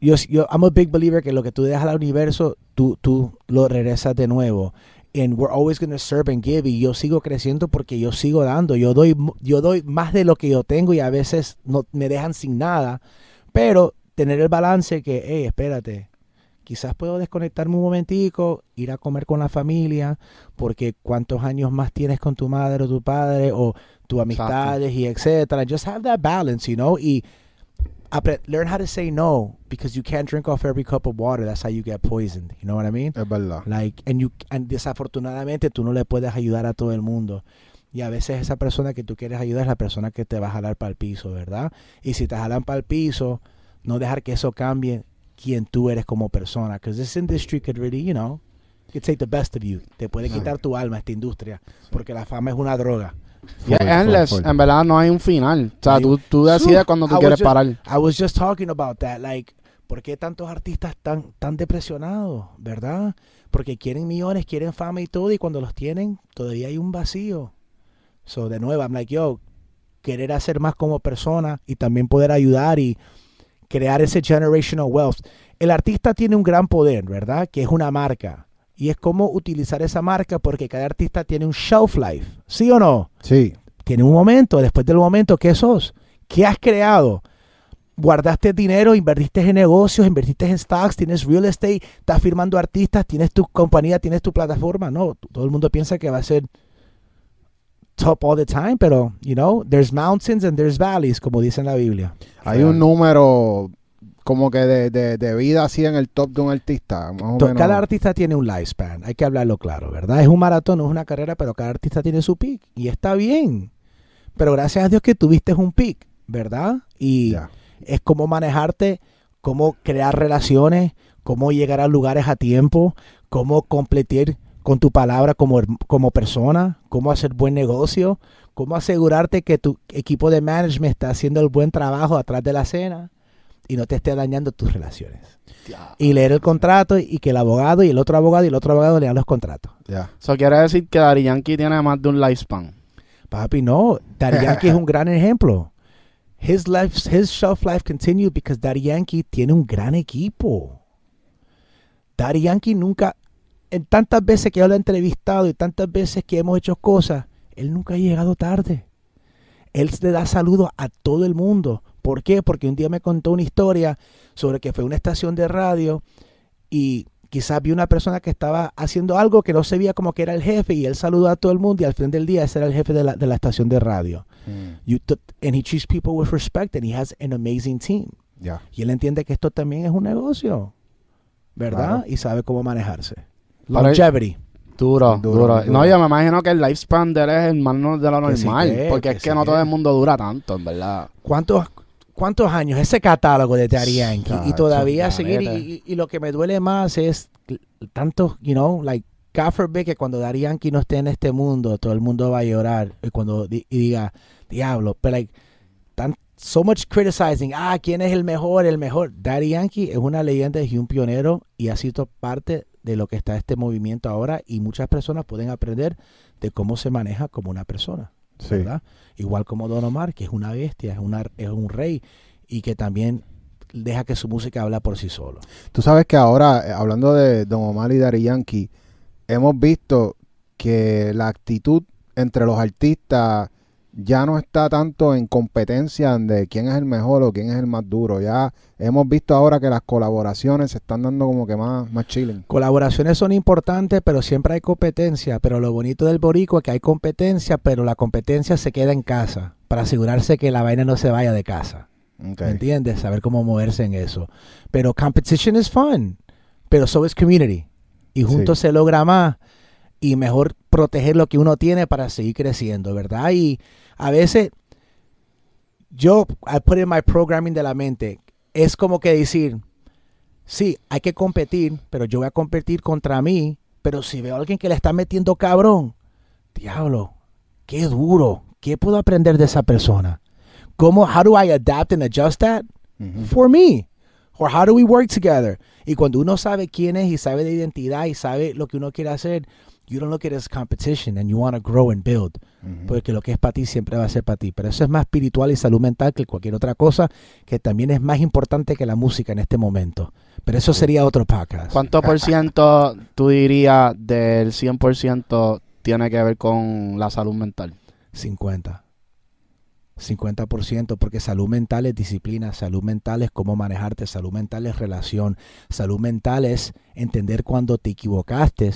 yo, yo, I'm a big believer que lo que tú dejas al universo, tú, tú lo regresas de nuevo. And we're always going to serve and give. Y yo sigo creciendo porque yo sigo dando. Yo doy, yo doy más de lo que yo tengo y a veces no me dejan sin nada. Pero tener el balance que, hey, espérate, quizás puedo desconectarme un momentico, ir a comer con la familia, porque cuántos años más tienes con tu madre o tu padre o tus amistades y etcétera. Just have that balance, you know, y learn how to say no because you can't drink off every cup of water. That's how you get poisoned. You know what I mean? Es verdad. Like, and you, and desafortunadamente tú no le puedes ayudar a todo el mundo. Y a veces esa persona que tú quieres ayudar es la persona que te va a jalar para el piso, ¿verdad? Y si te jalan para el piso, no dejar que eso cambie quien tú eres como persona. Because this industry could really, you know, could take the best of you. Te puede quitar tu alma esta industria. Porque la fama es una droga. Yeah, endless. full, full. En verdad no hay un final. O sea, Hay tú, tú decides cuando tú I was quieres just- parar. I was just talking about that, like, ¿por qué tantos artistas tan, tan depresionados, verdad? Porque quieren millones, quieren fama y todo, y cuando los tienen, todavía hay un vacío. So, de nuevo, I'm like, yo, querer hacer más como persona y también poder ayudar y crear ese generational wealth. El artista tiene un gran poder, ¿verdad? Que es una marca. Y es cómo utilizar esa marca porque cada artista tiene un shelf life, ¿sí o no? Sí. tiene un momento, después del momento, ¿qué sos? ¿Qué has creado? Guardaste dinero, invertiste en negocios, invertiste en stocks, tienes real estate, estás firmando artistas, tienes tu compañía, tienes tu plataforma. No, todo el mundo piensa que va a ser top all the time, pero, you know, there's mountains and there's valleys, como dice en la Biblia. Hay un número como que de, de, de vida así en el top de un artista. Más o To- menos. Cada artista tiene un lifespan, hay que hablarlo claro, ¿verdad? Es un maratón, no es una carrera, pero cada artista tiene su peak y está bien. Pero gracias a Dios que tuviste un peak, ¿verdad? Y es cómo manejarte, cómo crear relaciones, cómo llegar a lugares a tiempo, cómo completar con tu palabra como, como persona, cómo hacer buen negocio, cómo asegurarte que tu equipo de management está haciendo el buen trabajo atrás de la escena y no te esté dañando tus relaciones. Y leer el contrato y que el abogado y el otro abogado y el otro abogado lean los contratos. Ya. Eso quiere decir que Daddy Yankee tiene más de un lifespan. Papi, no. Daddy Yankee es un gran ejemplo. His life, his shelf life continued because Daddy Yankee tiene un gran equipo. Daddy Yankee nunca, en tantas veces que yo lo he entrevistado y tantas veces que hemos hecho cosas, él nunca ha llegado tarde. Él le da saludos a todo el mundo. ¿Por qué? Porque un día me contó una historia sobre que fue una estación de radio y quizás vio una persona que estaba haciendo algo que no se veía como que era el jefe y él saludó a todo el mundo y al fin del día ese era el jefe de la, de la estación de radio. Mm, You and he treats people with respect and he has an amazing team. Y él entiende que esto también es un negocio, ¿verdad? Claro. Y sabe cómo manejarse. Longevity. Duro, Duro. No, yo me imagino que el lifespan de él es el más no- de lo sí normal. que, porque que es que sí no todo el mundo dura tanto, en verdad. ¿Cuántos, ¿Cuántos años? Ese catálogo de Daddy Yankee. y todavía seguir. Y, y- y lo que me duele más es tanto, you know, like, God forbid que cuando Daddy Yankee no esté en este mundo, todo el mundo va a llorar. Y cuando di- y diga, diablo, pero like, tan, so much criticizing. Ah, ¿quién es el mejor? El mejor. Daddy Yankee es una leyenda y un pionero y ha sido parte de lo que está este movimiento ahora. Y muchas personas pueden aprender de cómo se maneja como una persona. Sí. ¿verdad? Igual como Don Omar, que es una bestia, es, una, es un rey y que también deja que su música habla por sí solo. Tú sabes que ahora, eh, hablando de Don Omar y Daddy Yankee, hemos visto que la actitud entre los artistas ya no está tanto en competencia de quién es el mejor o quién es el más duro. Ya hemos visto ahora que las colaboraciones se están dando como que más, más chilling. Colaboraciones son importantes, pero siempre hay competencia. Pero lo bonito del boricua es que hay competencia, pero la competencia se queda en casa para asegurarse que la vaina no se vaya de casa. ¿Me entiendes? Saber cómo moverse en eso. Pero competition is fun, pero so is community. Y juntos se logra más y mejor proteger lo que uno tiene para seguir creciendo, ¿verdad? Y a veces yo, I put in my programming de la mente, es como que decir, sí, hay que competir, pero yo voy a competir contra mí, pero si veo a alguien que le está metiendo cabrón, diablo, qué duro, ¿qué puedo aprender de esa persona? ¿Cómo, how do I adapt and adjust that? For me? Or how do we work together? Y cuando uno sabe quién es y sabe de identidad y sabe lo que uno quiere hacer, you don't look at it as competition and you want to grow and build. Ujú. Porque lo que es para ti siempre va a ser para ti. Pero eso es más espiritual y salud mental que cualquier otra cosa, que también es más importante que la música en este momento. Pero eso sería otro podcast. ¿Cuánto por ciento tú dirías del 100% tiene que ver con la salud mental? 50. 50%, porque salud mental es disciplina, salud mental es cómo manejarte, salud mental es relación, salud mental es entender cuando te equivocaste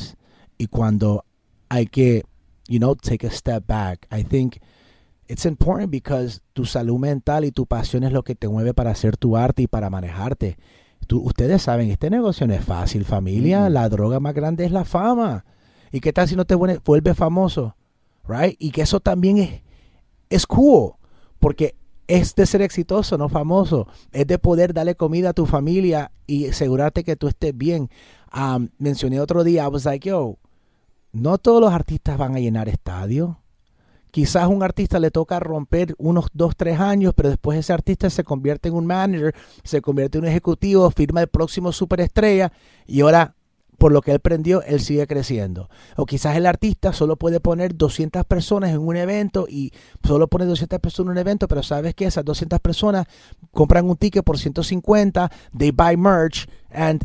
y cuando hay que, you know, take a step back. I think it's important because tu salud mental y tu pasión es lo que te mueve para hacer tu arte y para manejarte. Tú- ustedes saben, este negocio no es fácil, familia. Mm. La droga más grande es la fama. ¿Y qué tal si no te vuelve- vuelves famoso? Right? Y que eso también es, es cool. Porque es de ser exitoso, no famoso. Es de poder darle comida a tu familia y asegurarte que tú estés bien. Um, mencioné otro día, I was like, yo, no todos los artistas van a llenar estadios. Quizás un artista le toca romper unos dos, tres años, pero después ese artista se convierte en un manager, se convierte en un ejecutivo, firma el próximo superestrella y ahora, por lo que él prendió, él sigue creciendo. O quizás el artista solo puede poner 200 personas en un evento y solo pone 200 personas en un evento, pero sabes que esas 200 personas compran un ticket por 150, they buy merch and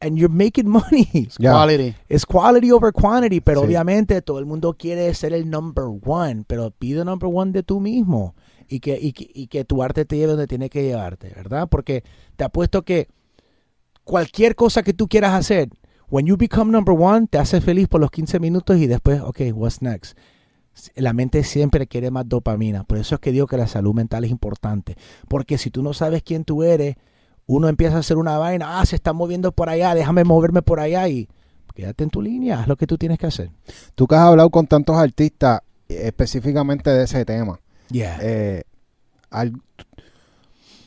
and you're making money. Ya. Quality. Es quality over quantity, pero Sí. obviamente todo el mundo quiere ser el number one, pero pide number one de tú mismo y que, y, que- y que tu arte te lleve donde tiene que llevarte, ¿verdad? Porque te apuesto que cualquier cosa que tú quieras hacer, when you become number one, te hace feliz por los 15 minutos y después, ok, what's next? La mente siempre quiere más dopamina. Por eso es que digo que la salud mental es importante. Porque si tú no sabes quién tú eres, uno empieza a hacer una vaina, ah, se está moviendo por allá, déjame moverme por allá y quédate en tu línea, haz lo que tú tienes que hacer. Tú que has hablado con tantos artistas específicamente de ese tema, Yeah. eh, al-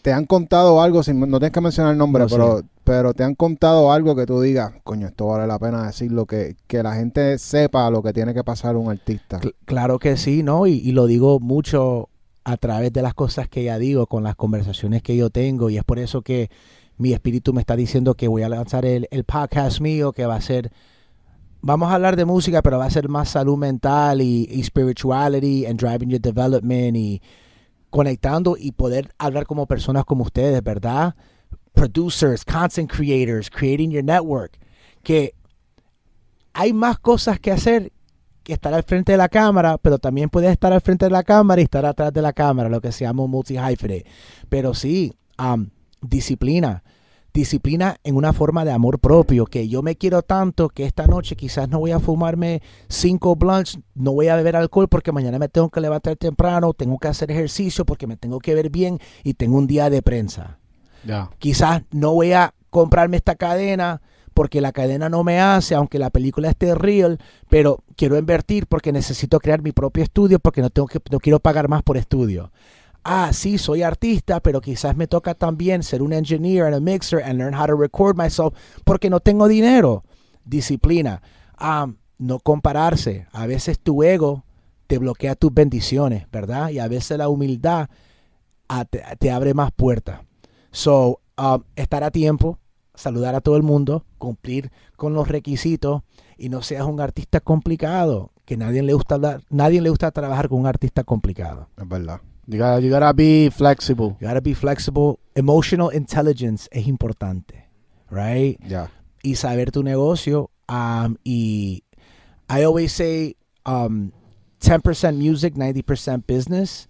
te han contado algo, sin, no tienes que mencionar el nombre, No, sí. pero, pero te han contado algo que tú digas, coño, esto vale la pena decirlo, que, que la gente sepa lo que tiene que pasar un artista. Cl- claro que sí, ¿no? Y, y lo digo mucho a través de las cosas que ya digo, con las conversaciones que yo tengo, y es por eso que mi espíritu me está diciendo que voy a lanzar el, el podcast mío, que va a ser, vamos a hablar de música, pero va a ser más salud mental y, y spirituality and driving your development y conectando y poder hablar como personas como ustedes, ¿verdad? Producers, content creators, creating your network, que hay más cosas que hacer estar al frente de la cámara, pero también puedes estar al frente de la cámara y estar atrás de la cámara, lo que se llama multi-hyphenate. Pero sí, um, disciplina. Disciplina en una forma de amor propio, que yo me quiero tanto que esta noche quizás no voy a fumarme cinco blunts, no voy a beber alcohol porque mañana me tengo que levantar temprano, tengo que hacer ejercicio porque me tengo que ver bien y tengo un día de prensa quizás no voy a comprarme esta cadena porque la cadena no me hace, aunque la película esté real, pero quiero invertir porque necesito crear mi propio estudio porque no tengo que no quiero pagar más por estudio. Ah, sí, soy artista, pero quizás me toca también ser un engineer and a mixer and learn how to record myself porque no tengo dinero. Disciplina. Ah, no compararse. A veces tu ego te bloquea tus bendiciones, ¿verdad? Y a veces la humildad ah, te, abre más puertas. So, um, estar a tiempo, saludar a todo el mundo, cumplir con los requisitos y no seas un artista complicado, que nadie le gusta hablar, nadie le gusta trabajar con un artista complicado. Es verdad. You gotta, you gotta be flexible. You gotta be flexible. Emotional intelligence es importante, right? Ya. y saber tu negocio. um, y I always say, um, 10% music, 90% business.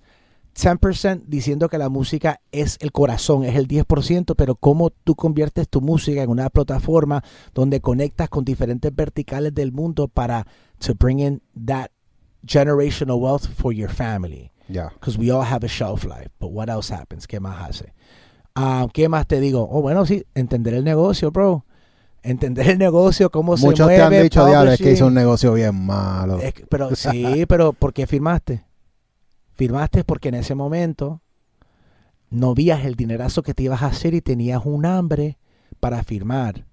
10% diciendo que la música es el corazón, es el 10%, pero cómo tú conviertes tu música en una plataforma donde conectas con diferentes verticales del mundo para to bring in that generational wealth for your family. Ya. Because we all have a shelf life. But what else happens? ¿Qué más hace? Ah, ¿Qué más te digo? Oh, bueno, sí, entender el negocio, bro. Entender el negocio, cómo se Muchos mueve. te han dicho, diablo, es que publishing". hizo un negocio bien malo. Es que- pero sí, pero ¿por qué firmaste? Firmaste porque en ese momento no vías el dinerazo que te ibas a hacer y tenías un hambre para firmar.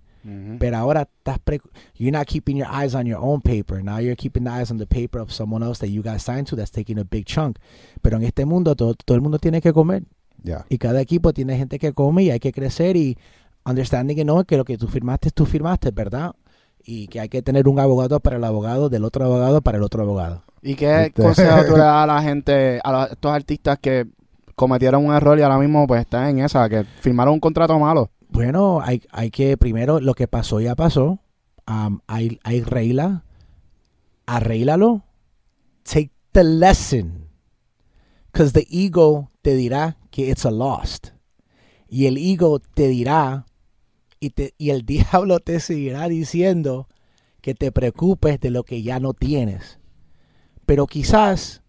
Pero ahora estás pre you're not keeping your eyes on your own paper. Now you're keeping the eyes on the paper of someone else that you got signed to that's taking a big chunk. Pero en este mundo todo, todo el mundo tiene que comer Ya. y cada equipo tiene gente que come y hay que crecer y understanding que no que lo que tú firmaste tú firmaste, ¿verdad? Y que hay que tener un abogado para el abogado del otro abogado para el otro abogado. ¿Y qué Este- consejo tú le das a la gente, a los- estos artistas que cometieron un error y ahora mismo pues están en esa, que firmaron un contrato malo? Bueno, hay, hay que primero lo que pasó ya pasó. Um, hay, hay regla. Arréglalo. Take the lesson. Because the ego te dirá que it's a lost. Y el ego te dirá y, te, y el diablo te seguirá diciendo que te preocupes de lo que ya no tienes. Pero quizás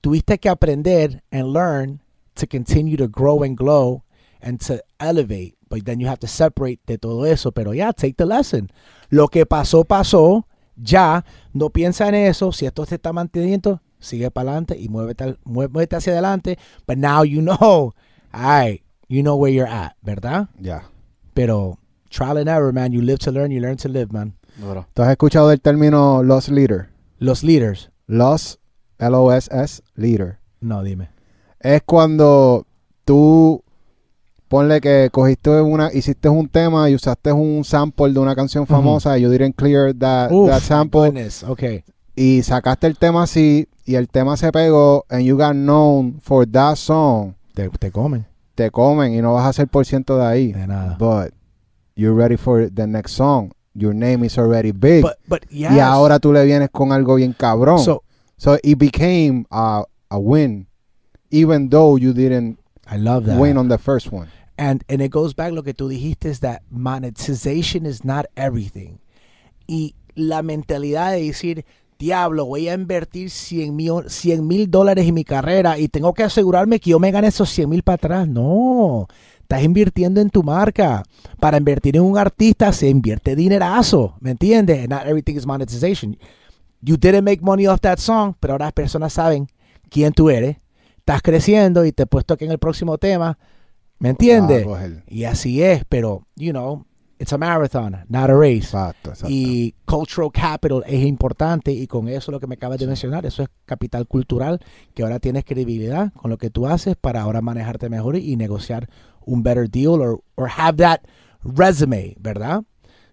tuviste que aprender and learn to continue to grow and glow and to elevate. But then you have to separate de todo eso. Pero ya, take the lesson. Lo que pasó, pasó. Ya, no piensa en eso. Si esto se está manteniendo, sigue para adelante y muévete, muévete hacia adelante. But now you know, alright, you know where you're at, ¿verdad? Ya. Pero trial and error, man. You live to learn, you learn to live, man. Duro. ¿Tú has escuchado del término loss leader? Los leaders. Loss, L-O-S-S, leader. No, dime. Es cuando tú ponle que cogiste una, hiciste un tema y usaste un sample de una canción famosa, you didn't clear that sample, goodness. Okay. y sacaste el tema así, y el tema se pegó, and you got known for that song, Te, te comen. Te comen y no vas a hacer por ciento de ahí. De nada. But you're ready for the next song. Your name is already big. But, but yes. Y ahora tú le vienes con algo bien cabrón. So, So, it became a, a win, even though you didn't I love that. win on the first one. And, and it goes back lo que tú dijiste is that monetization is not everything. Y la mentalidad de decir, diablo, voy a invertir 100 mil dólares en mi carrera y tengo que asegurarme que yo me gane esos 100 mil para atrás. No, estás invirtiendo en tu marca. Para invertir en un artista se invierte dinerazo, ¿me entiendes? Not everything is monetization. You didn't make money off that song, pero ahora las personas saben quién tú eres. Estás creciendo y te he puesto que en el próximo tema, ¿me entiendes? Ah. Y así es, pero, you know, it's a marathon, not a race. Exacto, exacto. Y cultural capital es importante y con eso lo que me acabas de mencionar, eso es capital cultural, que ahora tienes credibilidad con lo que tú haces para ahora manejarte mejor y negociar un better deal or, or have that resume, ¿verdad?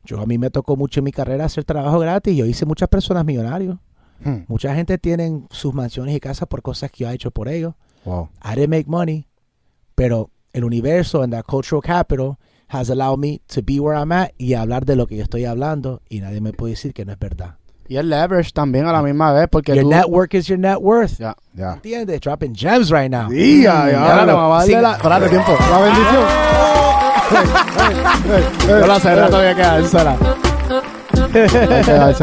Yo a mí me tocó mucho en mi carrera hacer trabajo gratis, yo hice muchas personas millonarios. Hmm. Mucha gente tiene sus mansiones y casas por cosas que yo he hecho por ellos. Wow. I didn't make money, pero el universo and that cultural capital has allowed me to be where I'm at y hablar de lo que yo estoy hablando y nadie me puede decir que no es verdad. Y el leverage también a la misma vez, porque Your tú... network is your net worth. Ya. Ya. ¿Entiendes? Dropping gems right now. Sí, ya, ya. Espérate, vamos a darle Sí. la... Tiempo. La bendición. Yo la cerré, todavía que dársela.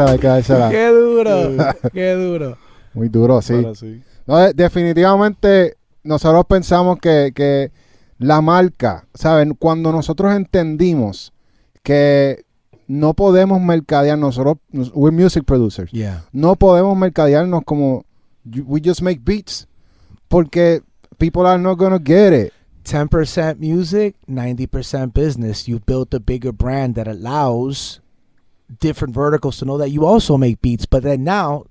Hay que dársela. Qué duro, qué duro. Muy duro, sí. Ahora sí. No, de- definitivamente nosotros pensamos que, que la marca, ¿saben? Cuando nosotros entendimos que no podemos mercadear nosotros, nos- we're music producers, Yeah. no podemos mercadearnos como we just make beats porque people are not gonna get it. 10% music, 90% business. You built a bigger brand that allows different verticals to know that you also make beats. But then now,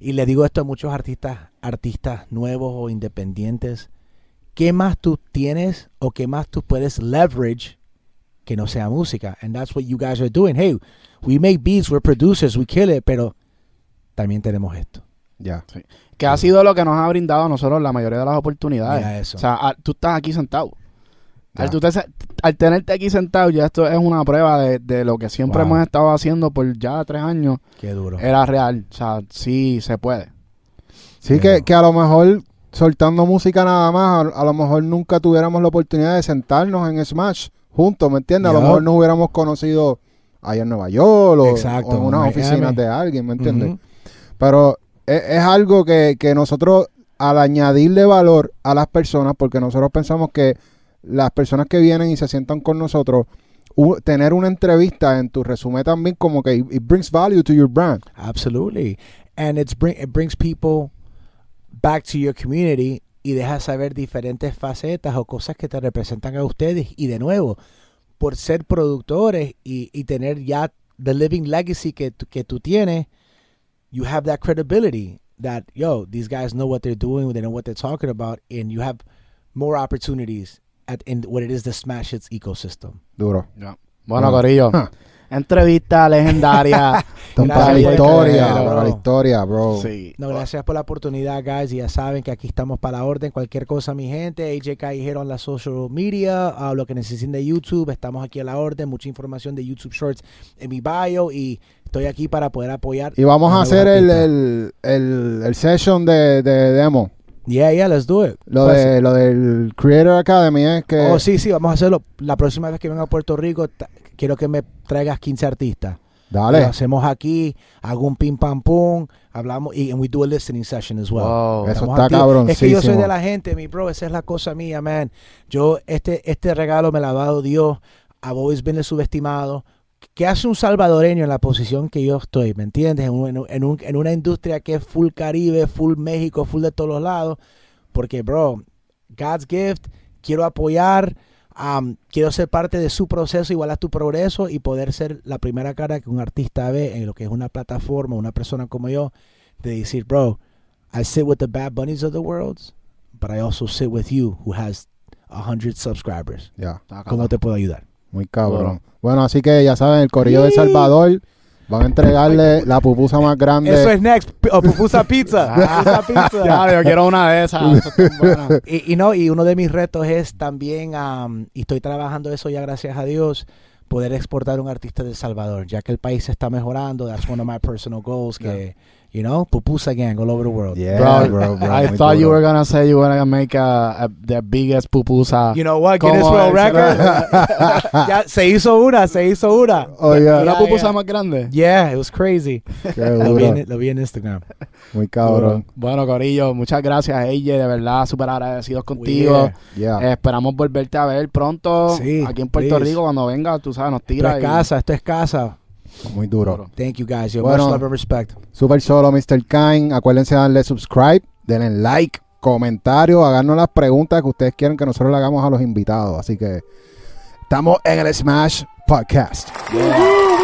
y le digo esto a muchos artistas, artistas nuevos o independientes, ¿qué más tú tienes o qué más tú puedes leverage que no sea música? And that's what you guys are doing. Hey, we make beats, we're producers, we kill it, pero también tenemos esto. Ya. Que ha sido lo que nos ha brindado a nosotros la mayoría de las oportunidades. Eso. O sea, a- tú estás aquí sentado. Al, tú te se- al tenerte aquí sentado, ya esto es una prueba de, de lo que siempre Wow. hemos estado haciendo por ya tres años. Qué duro. Era real. O sea, sí se puede. Sí, que, que a lo mejor soltando música nada más, a, a lo mejor nunca tuviéramos la oportunidad de sentarnos en Smash juntos, ¿me entiendes? A lo mejor no hubiéramos conocido allá en Nueva York o, Exacto, o en unas oficinas de alguien, ¿me entiendes? Pero es, es algo que, que nosotros, al añadirle valor a las personas, porque nosotros pensamos que las personas que vienen y se sientan con nosotros, u- tener una entrevista en tu resumen también como que it brings value to your brand. Absolutely. And it's bring it brings people back to your community y deja saber diferentes facetas o cosas que te representan a ustedes. Y de nuevo, por ser productores y, y tener ya the living legacy que, tú- que tú tienes, you have that credibility that, yo, these guys know what they're doing, they know what they're talking about, and you have more opportunities at in what it is the Smash Hits ecosystem. Duro. Bueno, Bueno. Corillo. Entrevista legendaria. Esto es Gracias para la historia, para la bro. historia, bro. sí. No, gracias por la oportunidad, guys. Y ya saben que aquí estamos para la orden. Cualquier cosa, mi gente. AJ Callejero en la social media. a lo que necesiten de YouTube. Estamos aquí a la orden. Mucha información de YouTube Shorts en mi bio. Y estoy aquí para poder apoyar. Y vamos a hacer el, el, el, el session de, de demo. Yeah, yeah, let's do it. Lo, Pues, de, lo del Creator Academy es que... Oh, sí, sí, vamos a hacerlo. La próxima vez que venga a Puerto Rico, quiero que me traigas 15 artistas. Lo Dale. hacemos aquí, hago un pim pam pum, hablamos y we do a listening session as well. Wow. Eso está cabroncísimo. Es que yo soy de la gente, mi bro, esa es la cosa mía, man. Yo, este, este regalo me lo ha dado Dios. I've always been subestimado. ¿Qué hace un salvadoreño en la posición que yo estoy? ¿Me entiendes? En un- en un- en una industria que es full Caribe, full México, full de todos los lados. Porque, bro, God's gift, quiero apoyar, um, quiero ser parte de su proceso, igual a tu progreso y poder ser la primera cara que un artista ve en lo que es una plataforma, una persona como yo, de decir, bro, I sit with the bad bunnies of the world, but I also sit with you who has a hundred subscribers. Ya, ¿Cómo te puedo ayudar? muy cabrón. Bueno. Bueno, así que ya saben, el Corillo de. Salvador van a entregarle la pupusa más grande. Eso es next, P- o pupusa pizza. pupusa pizza. Ya, yo quiero una de esas. Esas están buenas. Y, y no, y uno de mis retos es también, am, y estoy trabajando eso ya gracias a Dios, poder exportar un artista de El Salvador, ya que el país se está mejorando. That's one of my personal goals. Que, you know, pupusa gang all over the world. Yeah, Bro, bro, bro, I thought you were gonna say you were gonna make a, a- the biggest pupusa. You know what? ¿Cómo Guinness World es? Record. ya se hizo una, se hizo una. Oh, yeah. ¿Una Yeah, pupusa yeah. más grande? Yeah, it was crazy. Lo vi, en, lo vi en Instagram. Muy cabrón. Bueno, Corillo, muchas gracias, AJ. De verdad, súper agradecidos contigo. Yeah. Yeah. Eh, esperamos volverte a ver pronto Sí, aquí en Puerto please. Rico. Cuando venga, tú sabes, nos Esto tira. es y- casa, esto es casa. Muy duro. Thank you guys. Yo, Bueno. much love and respect. Super solo, Mr. Kine. Acuérdense de darle subscribe, denle like, comentario, háganos las preguntas que ustedes quieren que nosotros le hagamos a los invitados. Así que estamos en el Smash Podcast. Yeah.